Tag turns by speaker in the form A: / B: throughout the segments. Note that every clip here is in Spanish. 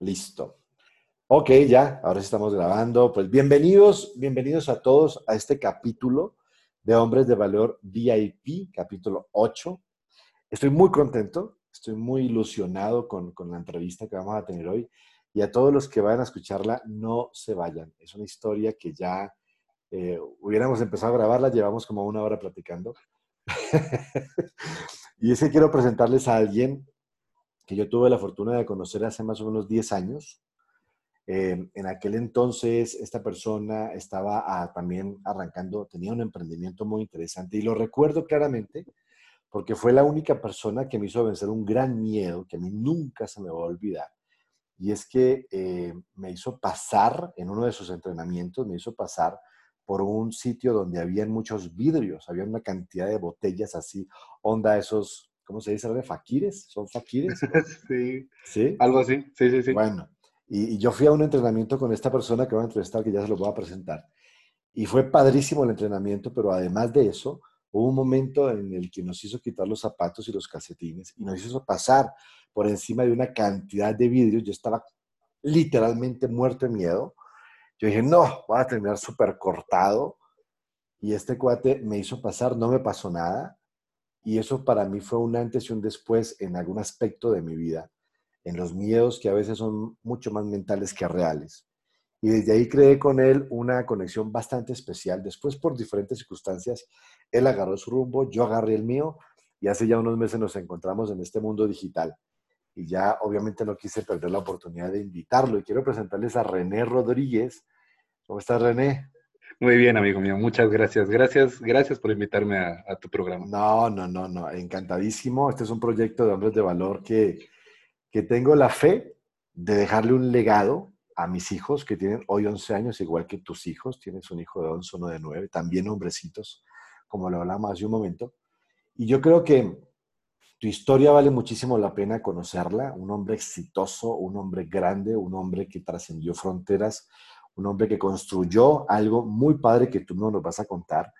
A: Listo. Ok, ya, ahora sí estamos grabando. Pues bienvenidos, bienvenidos a todos a este capítulo de Hombres de Valor VIP, capítulo 8. Estoy muy contento, estoy muy ilusionado con, la entrevista que vamos a tener hoy. Y a todos los que vayan a escucharla, no se vayan. Es una historia que ya eh, hubiéramos empezado a grabarla, llevamos como una hora platicando. y es que quiero presentarles a alguien que yo tuve la fortuna de conocer hace más o menos 10 años. Eh, en aquel entonces, esta persona estaba ah, también arrancando, tenía un emprendimiento muy interesante y lo recuerdo claramente porque fue la única persona que me hizo vencer un gran miedo que a mí nunca se me va a olvidar. Y es que eh, me hizo pasar en uno de sus entrenamientos, me hizo pasar por un sitio donde habían muchos vidrios, había una cantidad de botellas así, onda esos ¿cómo se dice? ¿De faquires? ¿Son faquires?
B: sí. ¿Sí? Algo así, sí, sí, sí.
A: Bueno, y, yo fui a un entrenamiento con esta persona que va a entrevistar, que ya se lo voy a presentar. Y fue padrísimo el entrenamiento, pero además de eso, hubo un momento en el que nos hizo quitar los zapatos y los calcetines y nos hizo pasar por encima de una cantidad de vidrios. Yo estaba literalmente muerto de miedo. Yo dije, no, voy a terminar súper cortado. Y este cuate me hizo pasar, no me pasó nada. Y eso para mí fue un antes y un después en algún aspecto de mi vida, en los miedos que a veces son mucho más mentales que reales. Y desde ahí creé con él una conexión bastante especial. Después, por diferentes circunstancias, él agarró su rumbo, yo agarré el mío y hace ya unos meses nos encontramos en este mundo digital. Y ya obviamente no quise perder la oportunidad de invitarlo. Y quiero presentarles a René Rodríguez. ¿Cómo estás, René?
B: Muy bien, amigo mío. Muchas gracias. Gracias, gracias por invitarme a, tu programa.
A: No, no, no, no. Encantadísimo. Este es un proyecto de hombres de valor que, que tengo la fe de dejarle un legado a mis hijos que tienen hoy 11 años, igual que tus hijos. Tienes un hijo de 11, uno de 9, también hombrecitos, como lo hablamos hace un momento. Y yo creo que tu historia vale muchísimo la pena conocerla. Un hombre exitoso, un hombre grande, un hombre que trascendió fronteras, un hombre que construyó algo muy padre que tú no nos vas a contar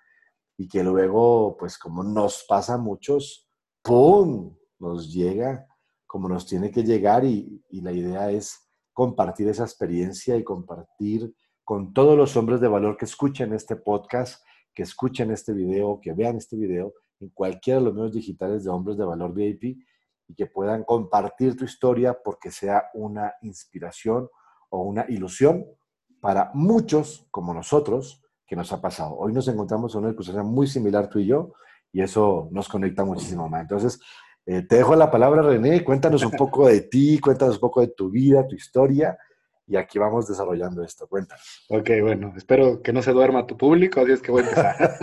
A: y que luego, pues como nos pasa a muchos, ¡pum! nos llega como nos tiene que llegar y, y la idea es compartir esa experiencia y compartir con todos los hombres de valor que escuchen este podcast, que escuchen este video, que vean este video en cualquiera de los medios digitales de Hombres de Valor VIP y que puedan compartir tu historia porque sea una inspiración o una ilusión para muchos como nosotros que nos ha pasado. Hoy nos encontramos en una discusión muy similar tú y yo y eso nos conecta muchísimo más. Entonces, eh, te dejo la palabra, René. Cuéntanos un poco de ti, cuéntanos un poco de tu vida, tu historia y aquí vamos desarrollando esto. Cuéntanos.
B: Ok, bueno, espero que no se duerma tu público, así es que voy a empezar.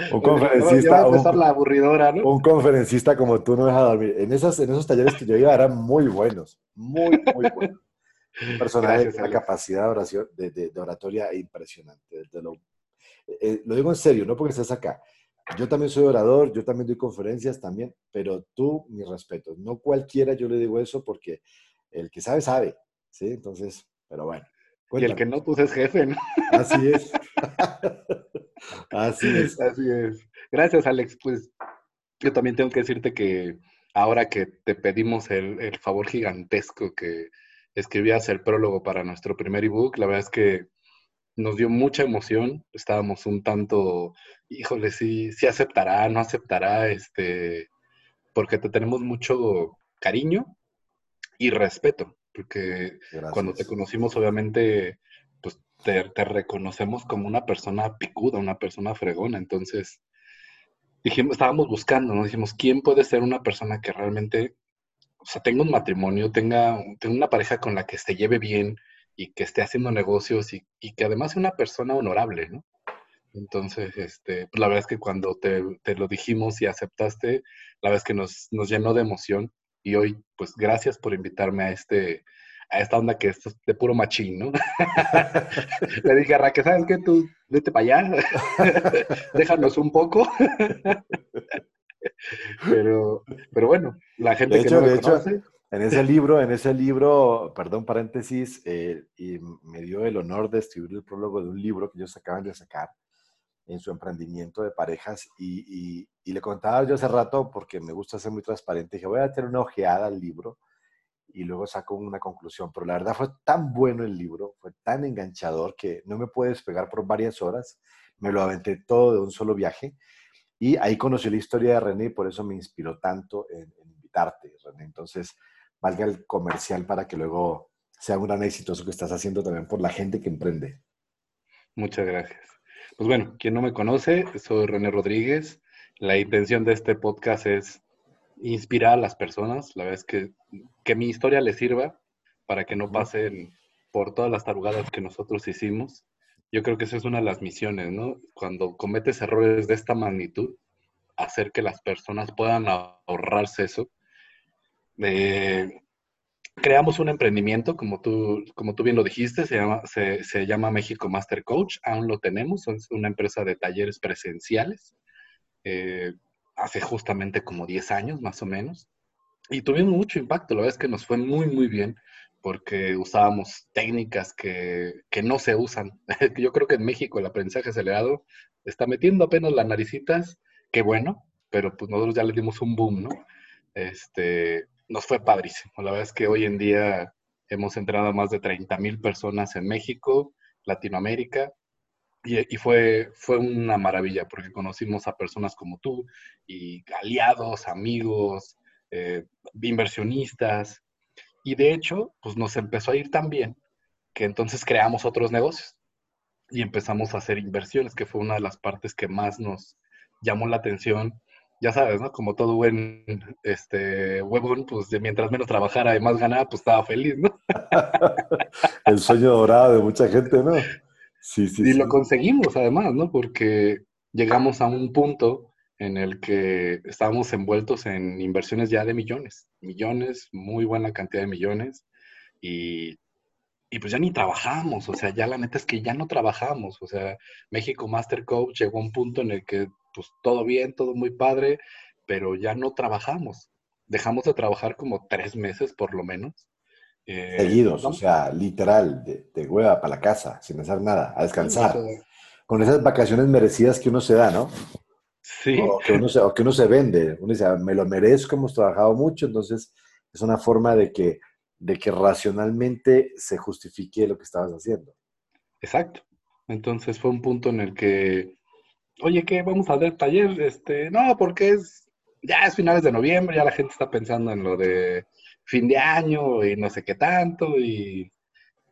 A: un conferencista.
B: a la aburridora, ¿no?
A: Un conferencista como tú no deja dormir. En, esas, en esos talleres que yo iba eran muy buenos, muy, muy buenos. Un personaje de una capacidad de, oración, de, oratoria impresionante. Lo, eh, lo, digo en serio, no porque estés acá. Yo también soy orador, yo también doy conferencias también, pero tú, mi respeto. No cualquiera yo le digo eso porque el que sabe, sabe. ¿Sí? Entonces, pero bueno.
B: Y el que no, pues es jefe, ¿no?
A: Así es. Así es.
B: Así es. Gracias, Alex. Pues yo también tengo que decirte que ahora que te pedimos el, el favor gigantesco que escribías el prólogo para nuestro primer ebook. La verdad es que nos dio mucha emoción. Estábamos un tanto, híjole, sí, sí aceptará, no aceptará, este, porque te tenemos mucho cariño y respeto, porque cuando te conocimos, obviamente, pues te, te, reconocemos como una persona picuda, una persona fregona. Entonces, dijimos, estábamos buscando, nos dijimos, ¿quién puede ser una persona que realmente o sea, tenga un matrimonio, tenga, tenga, una pareja con la que se lleve bien y que esté haciendo negocios y, y que además sea una persona honorable, ¿no? Entonces, este, pues la verdad es que cuando te, te, lo dijimos y aceptaste, la verdad es que nos, nos llenó de emoción y hoy, pues gracias por invitarme a este, a esta onda que es de puro machín, ¿no? Le dije a Raquel, ¿sabes qué? Tú vete para allá, déjanos un poco. pero, pero bueno, la gente que no me conoce...
A: En ese libro, en ese libro, perdón, paréntesis, eh, y me dio el honor de escribir el prólogo de un libro que ellos acaban de sacar en su emprendimiento de parejas y, y, le contaba yo hace rato porque me gusta ser muy transparente, dije voy a tener una ojeada al libro y luego saco una conclusión. Pero la verdad fue tan bueno el libro, fue tan enganchador que no me pude despegar por varias horas. Me lo aventé todo de un solo viaje. Y ahí conocí la historia de René y por eso me inspiró tanto en, invitarte, René. Entonces, valga el comercial para que luego sea un gran éxito eso que estás haciendo también por la gente que emprende.
B: Muchas gracias. Pues bueno, quien no me conoce, soy René Rodríguez. La intención de este podcast es inspirar a las personas. La verdad es que, que mi historia les sirva para que no pasen por todas las tarugadas que nosotros hicimos. Yo creo que esa es una de las misiones, ¿no? Cuando cometes errores de esta magnitud, hacer que las personas puedan ahorrarse eso. Eh, creamos un emprendimiento, como tú, como tú bien lo dijiste, se llama, se, se llama México Master Coach, aún lo tenemos, es una empresa de talleres presenciales. Eh, hace justamente como 10 años más o menos. Y tuvimos mucho impacto, la verdad es que nos fue muy, muy bien porque usábamos técnicas que, que no se usan. Yo creo que en México el aprendizaje acelerado está metiendo apenas las naricitas, qué bueno, pero pues nosotros ya le dimos un boom, ¿no? Este, nos fue padrísimo. La verdad es que hoy en día hemos entrenado a más de 30 mil personas en México, Latinoamérica, y, fue, fue una maravilla porque conocimos a personas como tú y aliados, amigos, eh, inversionistas. Y de hecho, pues nos empezó a ir tan bien que entonces creamos otros negocios y empezamos a hacer inversiones, que fue una de las partes que más nos llamó la atención. Ya sabes, ¿no? Como todo buen este, huevón, pues de mientras menos trabajara y más ganaba, pues estaba feliz, ¿no?
A: El sueño dorado de mucha gente, ¿no?
B: Sí, sí. Y lo conseguimos además, ¿no? Porque llegamos a un punto en el que estábamos envueltos en inversiones ya de millones, millones, muy buena cantidad de millones, y, y pues ya ni trabajamos, o sea, ya la neta es que ya no trabajamos, o sea, México Master Coach llegó a un punto en el que pues todo bien, todo muy padre, pero ya no trabajamos. Dejamos de trabajar como tres meses por lo menos
A: eh, Seguidos, o sea, literal, de, hueva para la casa, sin hacer nada, a descansar. Con esas vacaciones merecidas que uno se da, ¿no? Sí. O que uno se, que uno se vende. Uno dice, ah, me lo merezco, hemos trabajado mucho, entonces es una forma de que, de que racionalmente se justifique lo que estabas haciendo.
B: Exacto. Entonces fue un punto en el que, oye, ¿qué? Vamos a ver taller. Este, no, porque es, ya es finales de noviembre, ya la gente está pensando en lo de fin de año y no sé qué tanto y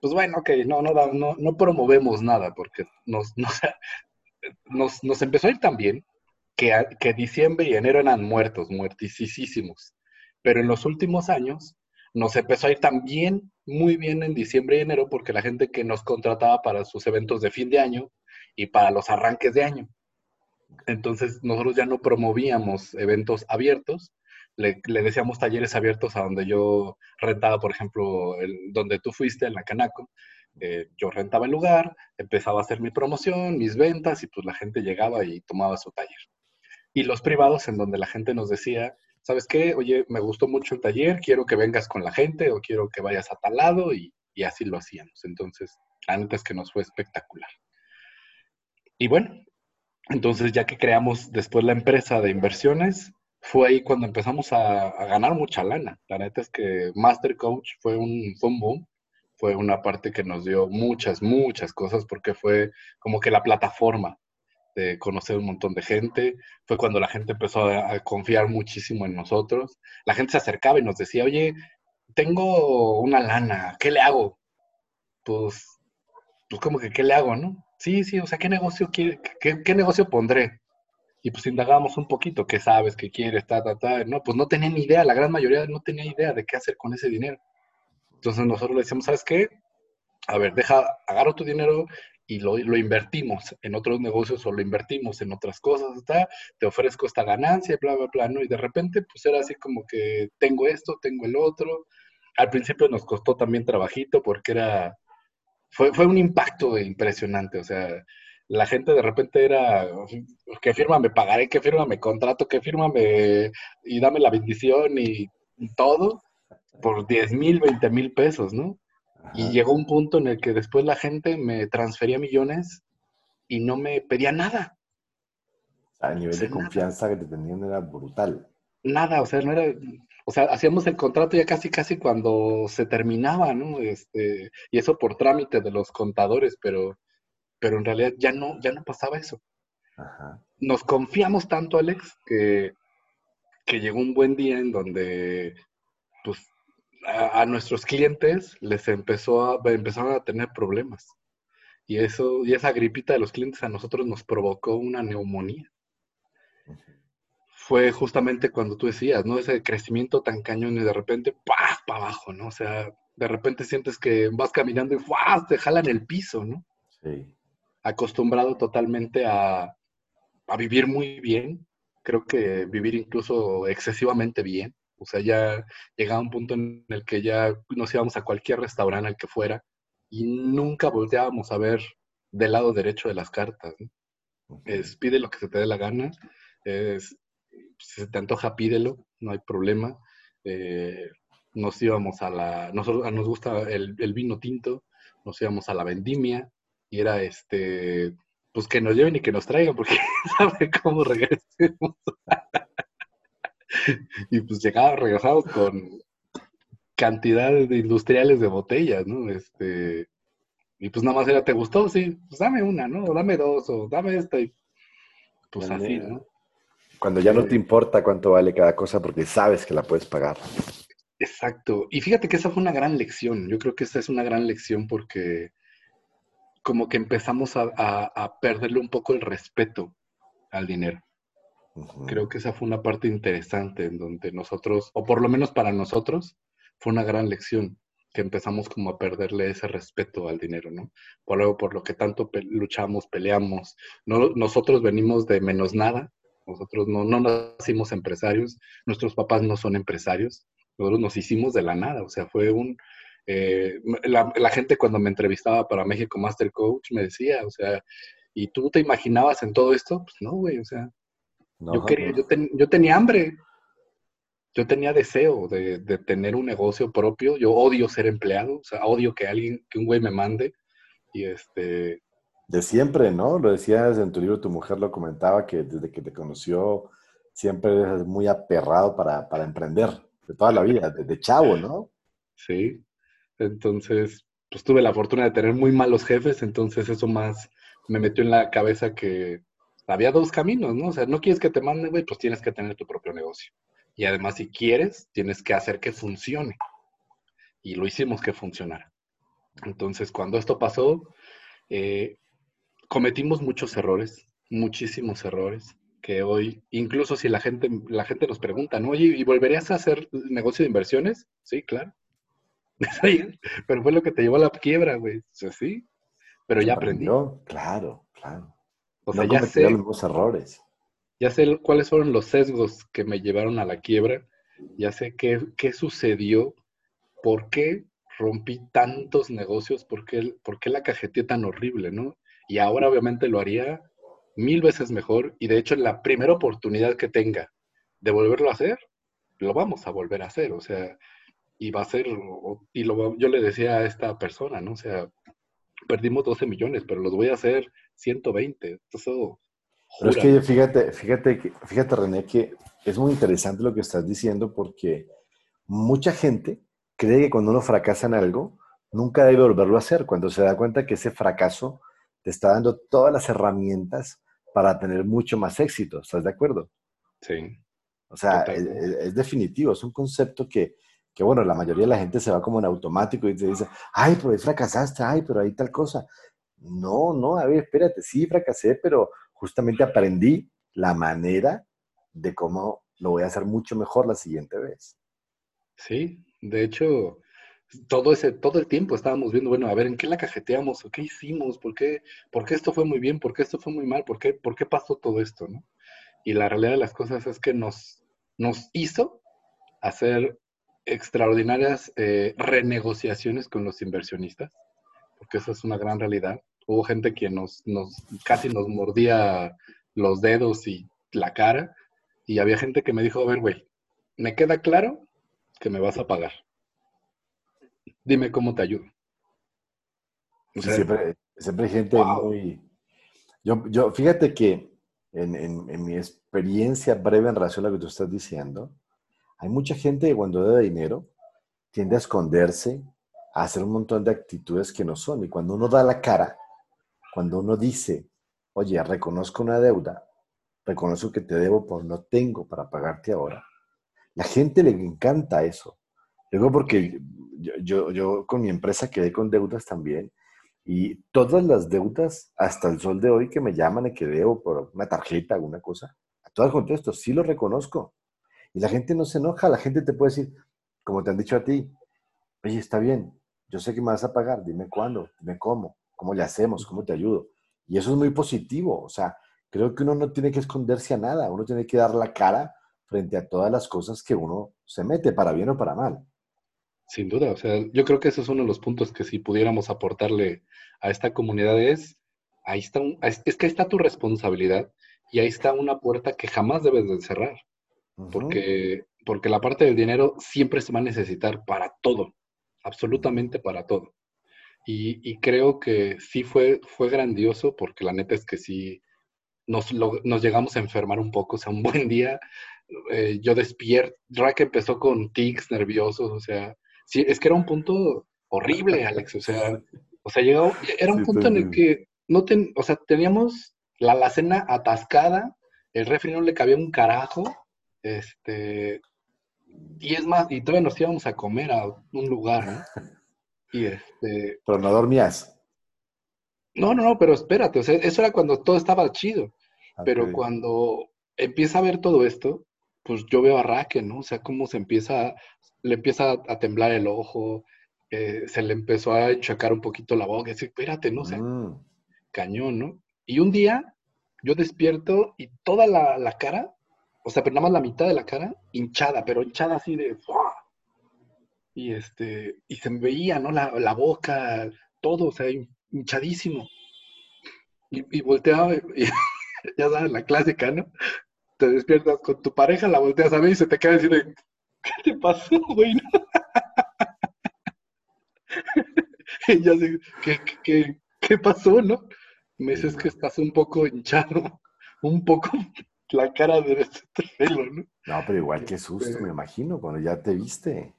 B: pues bueno, ok, no, no, no, no promovemos nada porque nos, nos, nos, empezó a ir tan bien que, diciembre y enero eran muertos, muertisísimos. Pero en los últimos años nos empezó a ir tan bien, muy bien en diciembre y enero porque la gente que nos contrataba para sus eventos de fin de año y para los arranques de año. Entonces nosotros ya no promovíamos eventos abiertos, le, decíamos talleres abiertos a donde yo rentaba, por ejemplo, el, donde tú fuiste, en la Canaco. Eh, yo rentaba el lugar, empezaba a hacer mi promoción, mis ventas y pues la gente llegaba y tomaba su taller. Y los privados en donde la gente nos decía, ¿sabes qué? Oye, me gustó mucho el taller, quiero que vengas con la gente o quiero que vayas a tal lado y, así lo hacíamos. Entonces, antes que nos fue espectacular. Y bueno, entonces ya que creamos después la empresa de inversiones, fue ahí cuando empezamos a, ganar mucha lana. La neta es que Master Coach fue un, fue boom, fue una parte que nos dio muchas, muchas cosas porque fue como que la plataforma de conocer un montón de gente. Fue cuando la gente empezó a, confiar muchísimo en nosotros. La gente se acercaba y nos decía, oye, tengo una lana, ¿qué le hago? Pues, pues como que, ¿qué le hago, no? Sí, sí, o sea, ¿qué negocio, qué, qué negocio pondré? y pues indagamos un poquito, qué sabes, qué quieres, ta, ta, ta. No, pues no tenía ni idea, la gran mayoría no tenía idea de qué hacer con ese dinero. Entonces nosotros le decíamos, ¿sabes qué? A ver, deja, agarro tu dinero y lo, lo invertimos en otros negocios o lo invertimos en otras cosas, está te ofrezco esta ganancia, bla, bla, bla, ¿no? Y de repente, pues era así como que tengo esto, tengo el otro. Al principio nos costó también trabajito porque era, fue, fue un impacto impresionante, o sea, la gente de repente era, ¿qué firma me pagaré? ¿Qué firma me contrato? ¿Qué firma me... y dame la bendición y, todo por 10 mil, 20 mil pesos, ¿no? Y llegó un punto en el que después la gente me transfería millones y no me pedía nada.
A: el nivel de confianza que te tenían era brutal.
B: Nada, o sea, no era, o sea, hacíamos el contrato ya casi, casi cuando se terminaba, ¿no? Este, y eso por trámite de los contadores, pero, pero en realidad ya no, ya no pasaba eso. Nos confiamos tanto, Alex, que, que llegó un buen día en donde, pues, a, nuestros clientes les empezó a, empezaron a tener problemas. Y eso, y esa gripita de los clientes a nosotros nos provocó una neumonía. Fue justamente cuando tú decías, ¿no? Ese crecimiento tan cañón y de repente, ¡pah! para abajo, ¿no? O sea, de repente sientes que vas caminando y ¡fuah! te jalan el piso, ¿no? Sí. Acostumbrado totalmente a, a vivir muy bien, creo que vivir incluso excesivamente bien. O sea, ya llegaba un punto en el que ya nos íbamos a cualquier restaurante al que fuera y nunca volteábamos a ver del lado derecho de las cartas. Es pide lo que se te dé la gana, es, si se te antoja, pídelo, no hay problema. Eh, nos íbamos a la, nosotros nos gusta el, el, vino tinto, nos íbamos a la vendimia y era este, pues que nos lleven y que nos traigan porque sabe cómo regresemos. y pues llegaba, regresamos con cantidades de industriales de botellas, ¿no? Este, y pues nada más era, ¿te gustó? Sí, pues dame una, ¿no? O dame dos, o dame esta, y pues así, ¿no?
A: Cuando ya no te importa cuánto vale cada cosa porque sabes que la puedes pagar.
B: Exacto. Y fíjate que esa fue una gran lección. Yo creo que esa es una gran lección porque como que empezamos a perderle un poco el respeto al dinero. Creo que esa fue una parte interesante en donde nosotros, o por lo menos para nosotros, fue una gran lección que empezamos como a perderle ese respeto al dinero, ¿no? Por lo, por lo que tanto luchamos, peleamos. No, nosotros venimos de menos nada, nosotros no, no nacimos empresarios, nuestros papás no son empresarios, nosotros nos hicimos de la nada, o sea, fue un... Eh, la, la, gente cuando me entrevistaba para México Master Coach me decía, o sea, ¿y tú te imaginabas en todo esto? Pues no, güey, o sea, yo, quería, yo, yo, tenía hambre, yo tenía deseo de, de, tener un negocio propio, yo odio ser empleado, o sea, odio que alguien, que un güey me mande. Y este...
A: De siempre, ¿no? Lo decías en tu libro, tu mujer lo comentaba, que desde que te conoció siempre eres muy aperrado para, para emprender, de toda la vida, desde chavo, ¿no?
B: Sí, entonces, pues tuve la fortuna de tener muy malos jefes, entonces eso más me metió en la cabeza que había dos caminos, ¿no? O sea, no quieres que te manden, güey, pues tienes que tener tu propio negocio. Y además, si quieres, tienes que hacer que funcione. Y lo hicimos que funcionara. Entonces, cuando esto pasó, eh, cometimos muchos errores, muchísimos errores, que hoy, incluso si la gente, la gente nos pregunta, ¿no? Oye, ¿y volverías a hacer negocio de inversiones? Sí, claro. pero fue lo que te llevó a la quiebra, güey. sí, pero ya aprendí.
A: Claro, claro. O sea, ya sé, los errores.
B: Ya sé cuáles fueron los sesgos que me llevaron a la quiebra, ya sé qué, qué sucedió, por qué rompí tantos negocios, por qué, por qué la cajeteé tan horrible, ¿no? Y ahora obviamente lo haría mil veces mejor y de hecho en la primera oportunidad que tenga de volverlo a hacer, lo vamos a volver a hacer, o sea, y va a ser, y lo, yo le decía a esta persona, ¿no? O sea, perdimos 12 millones, pero los voy a hacer 120. Eso,
A: pero es que fíjate, fíjate, fíjate, René, que es muy interesante lo que estás diciendo porque mucha gente cree que cuando uno fracasa en algo, nunca debe volverlo a hacer, cuando se da cuenta que ese fracaso te está dando todas las herramientas para tener mucho más éxito. ¿Estás de acuerdo?
B: Sí.
A: O sea, es, definitivo, es un concepto que, que, bueno, la mayoría de la gente se va como en automático y te dice, ay, pero ahí fracasaste, ay, pero ahí tal cosa. No, no, a ver, espérate, sí fracasé, pero justamente aprendí la manera de cómo lo voy a hacer mucho mejor la siguiente vez.
B: Sí, de hecho, todo ese, todo el tiempo estábamos viendo, bueno, a ver, ¿en qué la cajeteamos? ¿O qué hicimos? ¿Por qué, ¿Por qué esto fue muy bien? ¿Por qué esto fue muy mal? ¿Por qué, ¿Por qué pasó todo esto? ¿no? Y la realidad de las cosas es que nos, nos hizo hacer extraordinarias eh, renegociaciones con los inversionistas, porque eso es una gran realidad hubo gente que nos, nos casi nos mordía los dedos y la cara, y había gente que me dijo, a ver, güey, me queda claro que me vas a pagar. Dime cómo te ayudo.
A: siempre, hay gente muy... Yo, yo, fíjate que en, en, mi experiencia breve en relación a lo que tú estás diciendo, Hay mucha gente que cuando debe dinero tiende a esconderse, a hacer un montón de actitudes que no son. Y cuando uno da la cara, cuando uno dice, oye, reconozco una deuda, reconozco que te debo por no tengo para pagarte ahora, la gente le encanta eso. Luego porque yo, yo, con mi empresa quedé con deudas también y todas las deudas hasta el sol de hoy que me llaman y que debo por una tarjeta, alguna cosa, a todas contesto, sí lo reconozco. Y la gente no se enoja, la gente te puede decir, como te han dicho a ti, oye, está bien, yo sé que me vas a pagar, dime cuándo, dime cómo, cómo le hacemos, cómo te ayudo. Y eso es muy positivo, o sea, creo que uno no tiene que esconderse a nada, uno tiene que dar la cara frente a todas las cosas que uno se mete, para bien o para mal.
B: Sin duda, o sea, yo creo que ese es uno de los puntos que si pudiéramos aportarle a esta comunidad es, ahí está, es, que ahí está tu responsabilidad y ahí está una puerta que jamás debes de cerrar, porque, porque la parte del dinero siempre se va a necesitar para todo, absolutamente para todo. Y, creo que sí fue, fue grandioso, porque la neta es que sí nos, nos llegamos a enfermar un poco, o sea, un buen día eh, yo despierto, Rack empezó con tics nerviosos, o sea, sí, es que era un punto horrible, Alex, o sea, o sea, llegó, era un punto en el que no ten, o sea, teníamos la alacena atascada, el refri no le cabía un carajo, este, y es más, y todavía nos íbamos a comer a un lugar, ¿no? Y este...
A: Pero no dormías.
B: No, no, no, pero espérate, o sea, eso era cuando todo estaba chido. Pero cuando empieza a ver todo esto, pues yo veo a Raque, ¿no? O sea, cómo se empieza, le empieza a, temblar el ojo, eh, se le empezó a enchacar un poquito la boca, y espérate, no sé, mm. cañón, ¿no? Y un día yo despierto y toda la, cara, o sea, pero nada más la mitad de la cara, hinchada, pero hinchada así de... Y este, y se me veía, ¿no? La, la boca, todo, o sea, hinchadísimo. Y, y volteaba, y, ya sabes, la clásica, ¿no? te despiertas con tu pareja, la volteas a ver y se te queda diciendo, ¿qué te pasó, güey? y ya sé, ¿qué, qué, qué pasó, no? Me dices que estás un poco hinchado, un poco la cara de este pelo, ¿no?
A: No, pero igual que susto, este me imagino, cuando ya te viste.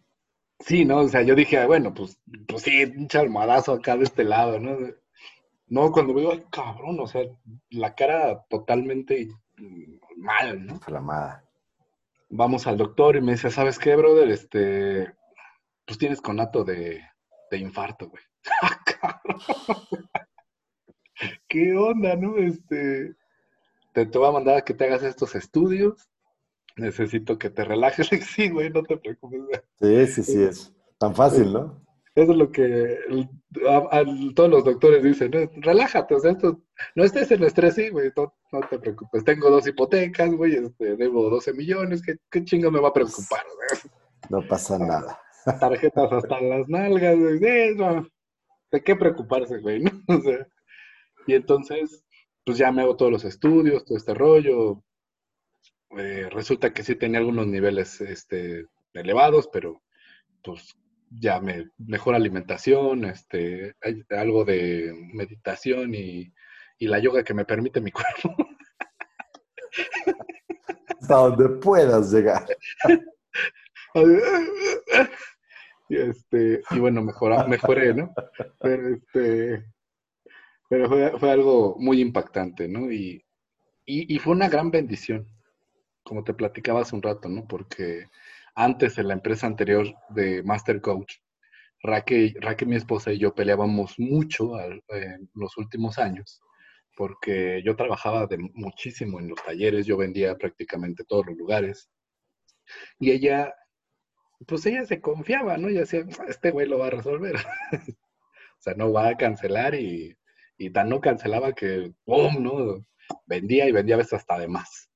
B: Sí, no, o sea, yo dije, bueno, pues, pues sí, un chalmadazo acá de este lado, ¿no? No, cuando veo, ay, cabrón, o sea, la cara totalmente mal, ¿no?
A: Inflamada.
B: Vamos al doctor y me dice, ¿sabes qué, brother? Este, pues tienes conato de, de infarto, güey. Ah, ¿Qué onda, no? Este, te, te voy a mandar a que te hagas estos estudios. Necesito que te relajes. Sí, güey, no te preocupes.
A: Sí, sí, sí, es tan fácil, ¿no?
B: Eso es lo que todos los doctores dicen, relájate, o sea, esto, no estés en estrés, sí, güey, no, te preocupes. Tengo dos hipotecas, güey, este, debo 12 millones, ¿qué, qué chingo me va a preocupar?
A: No pasa nada.
B: Tarjetas hasta las nalgas, güey, ¿de qué preocuparse, güey? O sea, y entonces, pues ya me hago todos los estudios, todo este rollo. Eh, resulta que sí tenía algunos niveles este, elevados, pero pues ya me, mejor alimentación, este, hay algo de meditación y, la yoga que me permite mi cuerpo.
A: Hasta donde puedas llegar.
B: y, este, y bueno, mejora, mejoré, ¿no? Pero, este, pero fue, fue algo muy impactante, ¿no? Y, y, fue una gran bendición, como te platicaba hace un rato, ¿no? Porque antes en la empresa anterior de Master Coach, Raquel, Raquel, mi esposa y yo peleábamos mucho en los últimos años, porque yo trabajaba de muchísimo en los talleres, yo vendía prácticamente todos los lugares. Y ella, pues ella se confiaba, ¿no? Y decía, este güey lo va a resolver. o sea, no va a cancelar y, y tan no cancelaba que, ¡pum!, ¿no? Vendía y vendía a veces hasta de más.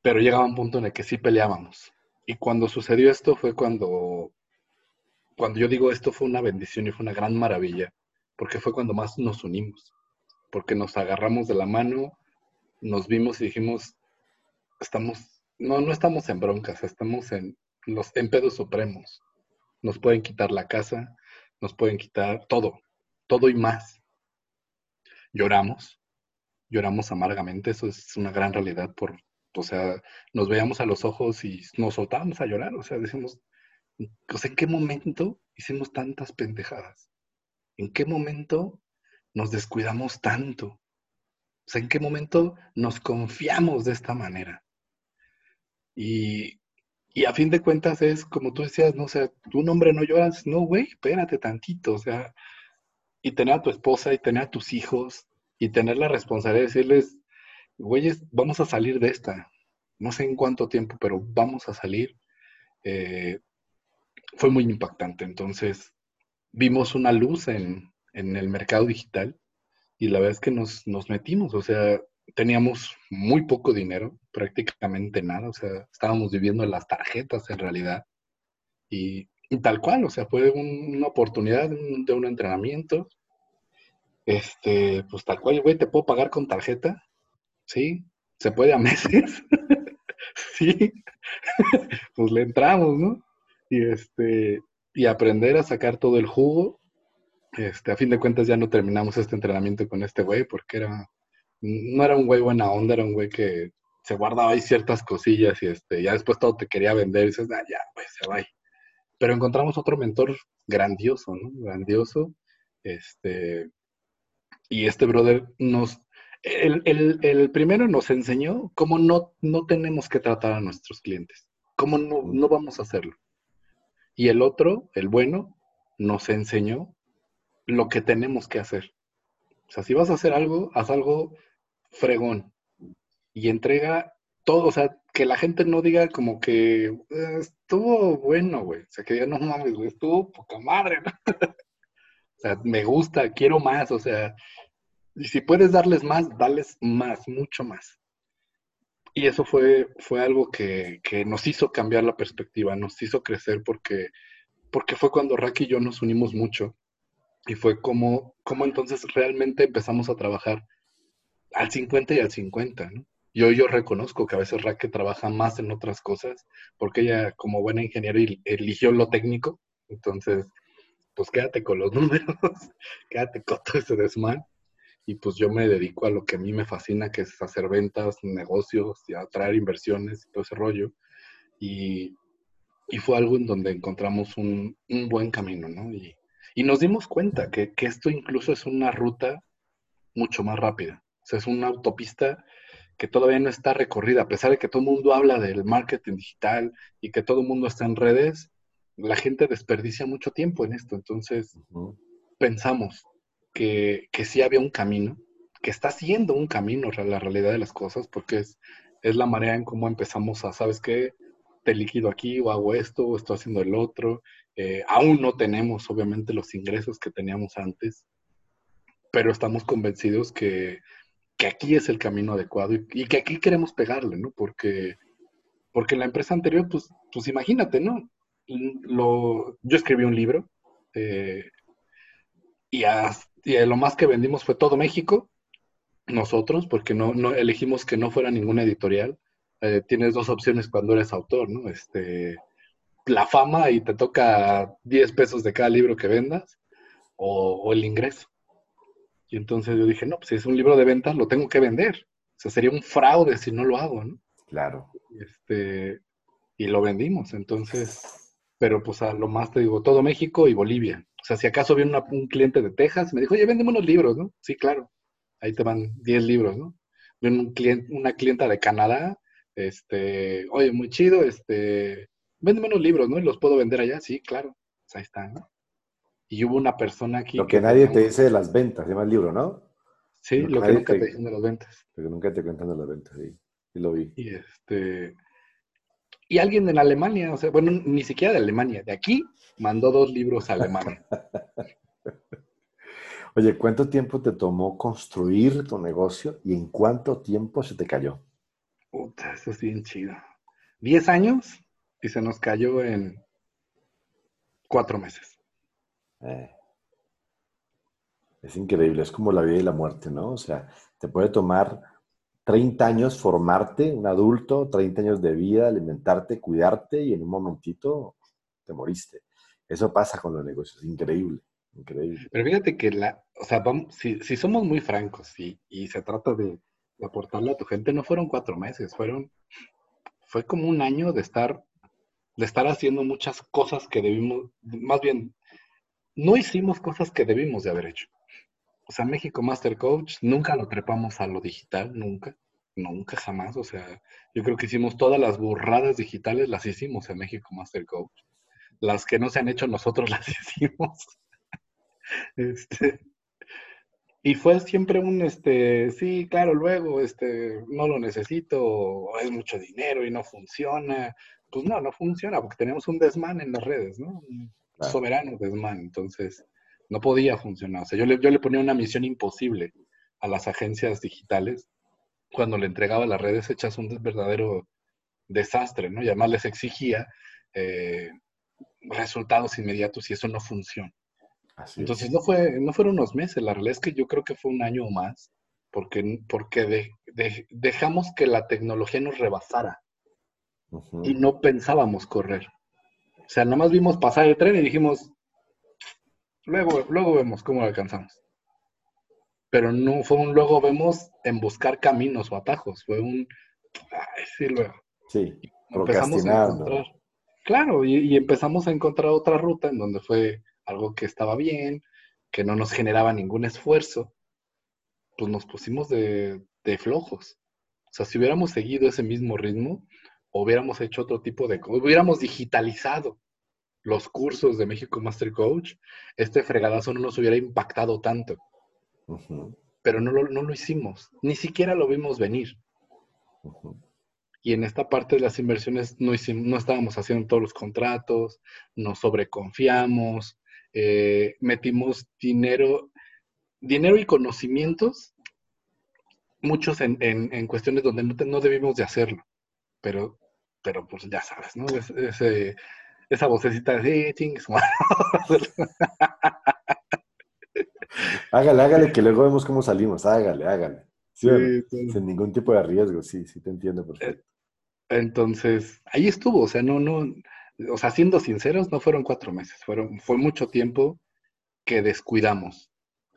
B: Pero llegaba un punto en el que sí peleábamos. Y cuando sucedió esto fue cuando, cuando yo digo esto fue una bendición y fue una gran maravilla, porque fue cuando más nos unimos, porque nos agarramos de la mano, nos vimos y dijimos, estamos, no, no estamos en broncas, estamos en los en pedos supremos. Nos pueden quitar la casa, nos pueden quitar todo, todo y más. Lloramos, lloramos amargamente, eso es una gran realidad por o sea, nos veíamos a los ojos y nos soltábamos a llorar, o sea, decimos, o ¿en qué momento hicimos tantas pendejadas? ¿En qué momento nos descuidamos tanto? O sea, ¿en qué momento nos confiamos de esta manera? Y, y a fin de cuentas es como tú decías, no o sea, un hombre no lloras, no, güey, espérate tantito, o sea, y tener a tu esposa y tener a tus hijos y tener la responsabilidad de decirles, güeyes, vamos a salir de esta. No sé en cuánto tiempo, pero vamos a salir. Eh, fue muy impactante. Entonces, vimos una luz en, el mercado digital y la verdad es que nos, nos, metimos. O sea, teníamos muy poco dinero, prácticamente nada. O sea, estábamos viviendo en las tarjetas en realidad. Y, tal cual, o sea, fue una oportunidad de un entrenamiento este, pues tal cual, güey, te puedo pagar con tarjeta. Sí, se puede a meses. sí, pues le entramos, ¿no? Y este, y aprender a sacar todo el jugo. Este, a fin de cuentas ya no terminamos este entrenamiento con este güey porque era, no era un güey buena onda, era un güey que se guardaba ahí ciertas cosillas y este, ya después todo te quería vender y dices, ah, ya, pues se va. Pero encontramos otro mentor grandioso, ¿no? Grandioso, este, y este brother nos, el, primero nos enseñó cómo no, no tenemos que tratar a nuestros clientes, cómo no, no vamos a hacerlo. Y el otro, el bueno, nos enseñó lo que tenemos que hacer. O sea, si vas a hacer algo, haz algo fregón y entrega todo, o sea, que la gente no diga como que eh, estuvo bueno, güey. O sea, que diga, no mames, güey, estuvo poca madre, ¿no? O sea, me gusta, quiero más, o sea, y si puedes darles más, dales más, mucho más. Y eso fue, fue algo que, nos hizo cambiar la perspectiva, nos hizo crecer porque, porque fue cuando Rack y yo nos unimos mucho. Y fue como, como entonces realmente empezamos a trabajar al 50 y al 50, ¿no? Yo, yo reconozco que a veces Rack trabaja más en otras cosas, porque ella como buena ingeniera eligió lo técnico, entonces pues quédate con los números, quédate con todo ese desmán. Y pues yo me dedico a lo que a mí me fascina, que es hacer ventas, negocios y atraer inversiones y todo ese rollo. Y, y fue algo en donde encontramos un, un buen camino, ¿no? Y, y nos dimos cuenta que, que, esto incluso es una ruta mucho más rápida. O sea, es una autopista que todavía no está recorrida, a pesar de que todo el mundo habla del marketing digital y que todo el mundo está en redes, la gente desperdicia mucho tiempo en esto. Entonces, pensamos que, que sí había un camino, que está siendo un camino la realidad de las cosas, porque es, es la manera en cómo empezamos a, ¿sabes qué? Te liquido aquí, o hago esto, o estoy haciendo el otro. Eh, aún no tenemos, obviamente, los ingresos que teníamos antes, pero estamos convencidos que, que aquí es el camino adecuado y, y, que aquí queremos pegarle, ¿no? Porque, porque la empresa anterior, pues, pues imagínate, ¿no? lo, yo escribí un libro eh, y, lo más que vendimos fue todo México, nosotros, porque no, no elegimos que no fuera ninguna editorial. Eh, tienes dos opciones cuando eres autor, ¿no? Este, la fama y te toca 10 pesos de cada libro que vendas o, el ingreso. Y entonces yo dije, no, pues si es un libro de ventas, lo tengo que vender. O sea, sería un fraude si no lo hago, ¿no?
A: Claro.
B: Este, y lo vendimos. Entonces, pero pues a lo más te digo, todo México y Bolivia. O sea, si acaso viene un cliente de Texas, me dijo, oye, vendeme unos libros, ¿no? Sí, claro. Ahí te van 10 libros, ¿no? Viene un cliente, una clienta de Canadá, este, oye, muy chido, este, véndeme unos libros, ¿no? Y los puedo vender allá, sí, claro. Pues ahí está, ¿no? Y hubo una persona aquí.
A: Lo que, nadie te dice de las ventas, se llama el libro, ¿no?
B: Sí, lo que, nunca te, dicen de las ventas.
A: Lo que nunca te cuentan de las ventas, sí. Sí lo vi.
B: Y este, y alguien en Alemania, o sea, bueno, ni siquiera de Alemania, de aquí, mandó dos libros a Alemania.
A: Oye, ¿cuánto tiempo te tomó construir tu negocio y en cuánto tiempo se te cayó?
B: Puta, eso es bien chido. Diez años y se nos cayó en cuatro meses. Eh.
A: Es increíble, es como la vida y la muerte, ¿no? O sea, te puede tomar 30 años formarte, un adulto, 30 años de vida, alimentarte, cuidarte y en un momentito te moriste. Eso pasa con los negocios, increíble, increíble.
B: Pero fíjate que la, o sea, vamos, si, somos muy francos y, y se trata de, aportarle a tu gente no fueron cuatro meses, fueron, fue como un año de estar, de estar haciendo muchas cosas que debimos, más bien, no hicimos cosas que debimos de haber hecho. O sea, México Master Coach, nunca lo trepamos a lo digital, nunca, nunca jamás. O sea, yo creo que hicimos todas las burradas digitales, las hicimos en México Master Coach. Las que no se han hecho nosotros las hicimos. este, y fue siempre un, este, sí, claro, luego, este, no lo necesito, es mucho dinero y no funciona. Pues no, no funciona porque tenemos un desmán en las redes, ¿no? Un soberano desmán. Entonces, no podía funcionar. O sea, yo le, yo le ponía una misión imposible a las agencias digitales cuando le entregaba las redes hechas un verdadero desastre, ¿no? Y además les exigía eh, resultados inmediatos y eso no funciona. Entonces no, fue, no fueron unos meses, la realidad es que yo creo que fue un año o más, porque, porque dejamos que la tecnología nos rebasara y no pensábamos correr. O sea, nada más vimos pasar el tren y dijimos, luego, luego vemos cómo lo alcanzamos. Pero no fue un luego vemos en buscar caminos o atajos, fue un, ay, sí, luego.
A: Sí, empezamos a encontrar,
B: claro, y, y empezamos a encontrar otra ruta en donde fue algo que estaba bien, que no nos generaba ningún esfuerzo, pues nos pusimos de, flojos. O sea, si hubiéramos seguido ese mismo ritmo, hubiéramos hecho otro tipo de... hubiéramos digitalizado los cursos de México Master Coach, este fregadazo no nos hubiera impactado tanto. Pero no lo, no lo, hicimos, ni siquiera lo vimos venir. Y en esta parte de las inversiones no, hicimos, no estábamos haciendo todos los contratos, nos sobreconfiamos, eh, metimos dinero, dinero y conocimientos, muchos en, en, cuestiones donde no, no, debimos de hacerlo, pero, pero pues ya sabes, ¿no? esa vocecita de
A: hágale, hágale, que luego vemos cómo salimos, hágale, hágale. Sin ningún tipo de riesgo, sí, sí te entiendo perfecto.
B: Entonces, ahí estuvo, o sea, no, no, o sea, siendo sinceros, no fueron cuatro meses, fueron, fue mucho tiempo que descuidamos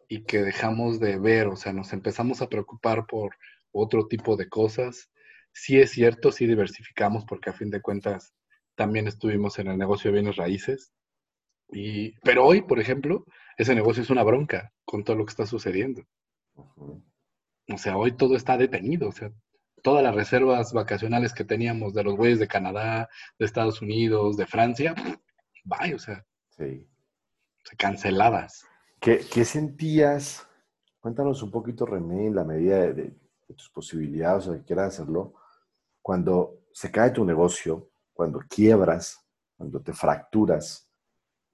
B: y que dejamos de ver, o sea, nos empezamos a preocupar por otro tipo de cosas. Sí es cierto, sí diversificamos, porque a fin de cuentas también estuvimos en el negocio de bienes raíces. Y, pero hoy, por ejemplo, ese negocio es una bronca con todo lo que está sucediendo. O sea, hoy todo está detenido, o sea, todas las reservas vacacionales que teníamos de los güeyes de Canadá, de Estados Unidos, de Francia, vaya, o sea, sí. canceladas.
A: ¿Qué, ¿Qué, sentías? Cuéntanos un poquito, René, en la medida de, tus posibilidades o que quieras hacerlo, cuando se cae tu negocio, cuando quiebras, cuando te fracturas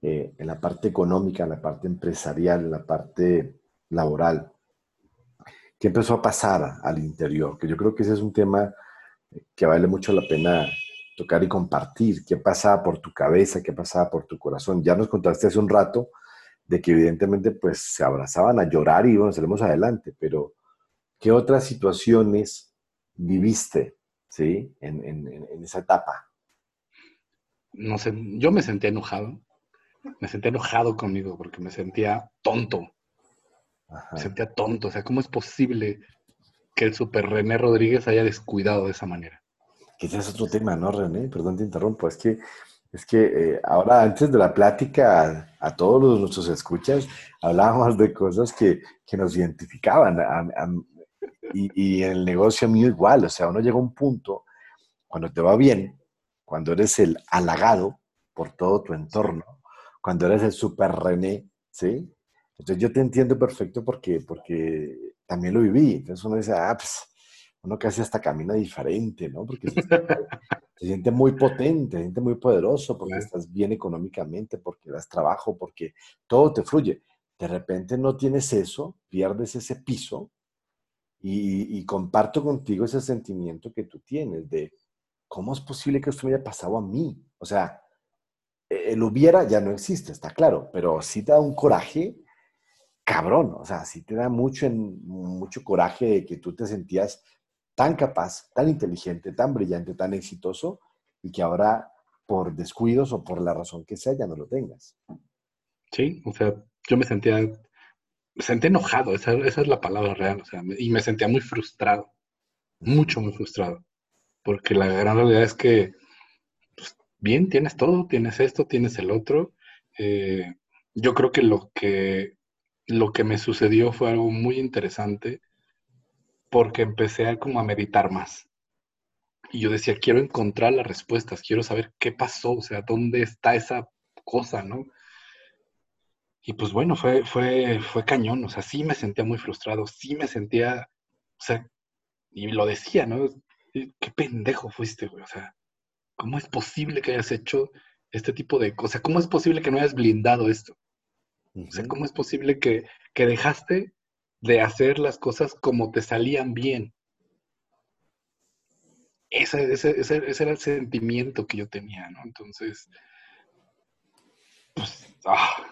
A: eh, en la parte económica, en la parte empresarial, en la parte laboral. ¿Qué empezó a pasar al interior? Que yo creo que ese es un tema que vale mucho la pena tocar y compartir. ¿Qué pasaba por tu cabeza? ¿Qué pasaba por tu corazón? Ya nos contaste hace un rato de que evidentemente pues se abrazaban a llorar y bueno, salimos adelante, pero ¿qué otras situaciones viviste, ¿sí? En, en esa etapa.
B: No sé, yo me sentía enojado. Me sentía enojado conmigo porque me sentía tonto me sentía tonto. O sea, ¿cómo es posible que el super René Rodríguez haya descuidado de esa manera?
A: Ese es otro tema, ¿no, René? Perdón, te interrumpo. Es que, es que eh, ahora, antes de la plática, a, todos los, nuestros escuchas, hablábamos de cosas que, que nos identificaban. Y, y, en el negocio mío igual. O sea, uno llega a un punto, cuando te va bien, cuando eres el halagado por todo tu entorno, cuando eres el super René, ¿sí? Entonces yo te entiendo perfecto porque, porque también lo viví. Entonces uno dice, ah, pues uno casi hasta camina diferente, ¿no? Porque se siente, muy potente, se siente muy poderoso, porque estás bien económicamente, porque das trabajo, porque todo te fluye. De repente no tienes eso, pierdes ese piso y, comparto contigo ese sentimiento que tú tienes de cómo es posible que esto me haya pasado a mí. O sea, e, el hubiera ya no existe, está claro, pero sí te da un coraje cabrón, o sea, sí te da mucho, mucho coraje de que tú te sentías tan capaz, tan inteligente, tan brillante, tan exitoso, y que ahora por descuidos o por la razón que sea ya no lo tengas.
B: Sí, o sea, yo me sentía, me sentía enojado, esa, esa es la palabra real, o sea, y me sentía muy frustrado. mucho, muy frustrado, porque la gran realidad es que, pues, bien, tienes todo, tienes esto, tienes el otro. Eh, yo creo que lo que lo que me sucedió fue algo muy interesante porque empecé a como a meditar más. Y yo decía, quiero encontrar las respuestas, quiero saber qué pasó, o sea, dónde está esa cosa, ¿no? Y pues bueno, fue, fue, fue cañón, o sea, sí me sentía muy frustrado, sí me sentía, o sea, y lo decía, ¿no? Qué pendejo fuiste, güey, o sea, ¿cómo es posible que hayas hecho este tipo de cosas? ¿Cómo es posible que no hayas blindado esto? O sea, ¿cómo es posible que, que dejaste de hacer las cosas como te salían bien? Ese, ese, ese, ese, era el sentimiento que yo tenía, ¿no? Entonces, pues,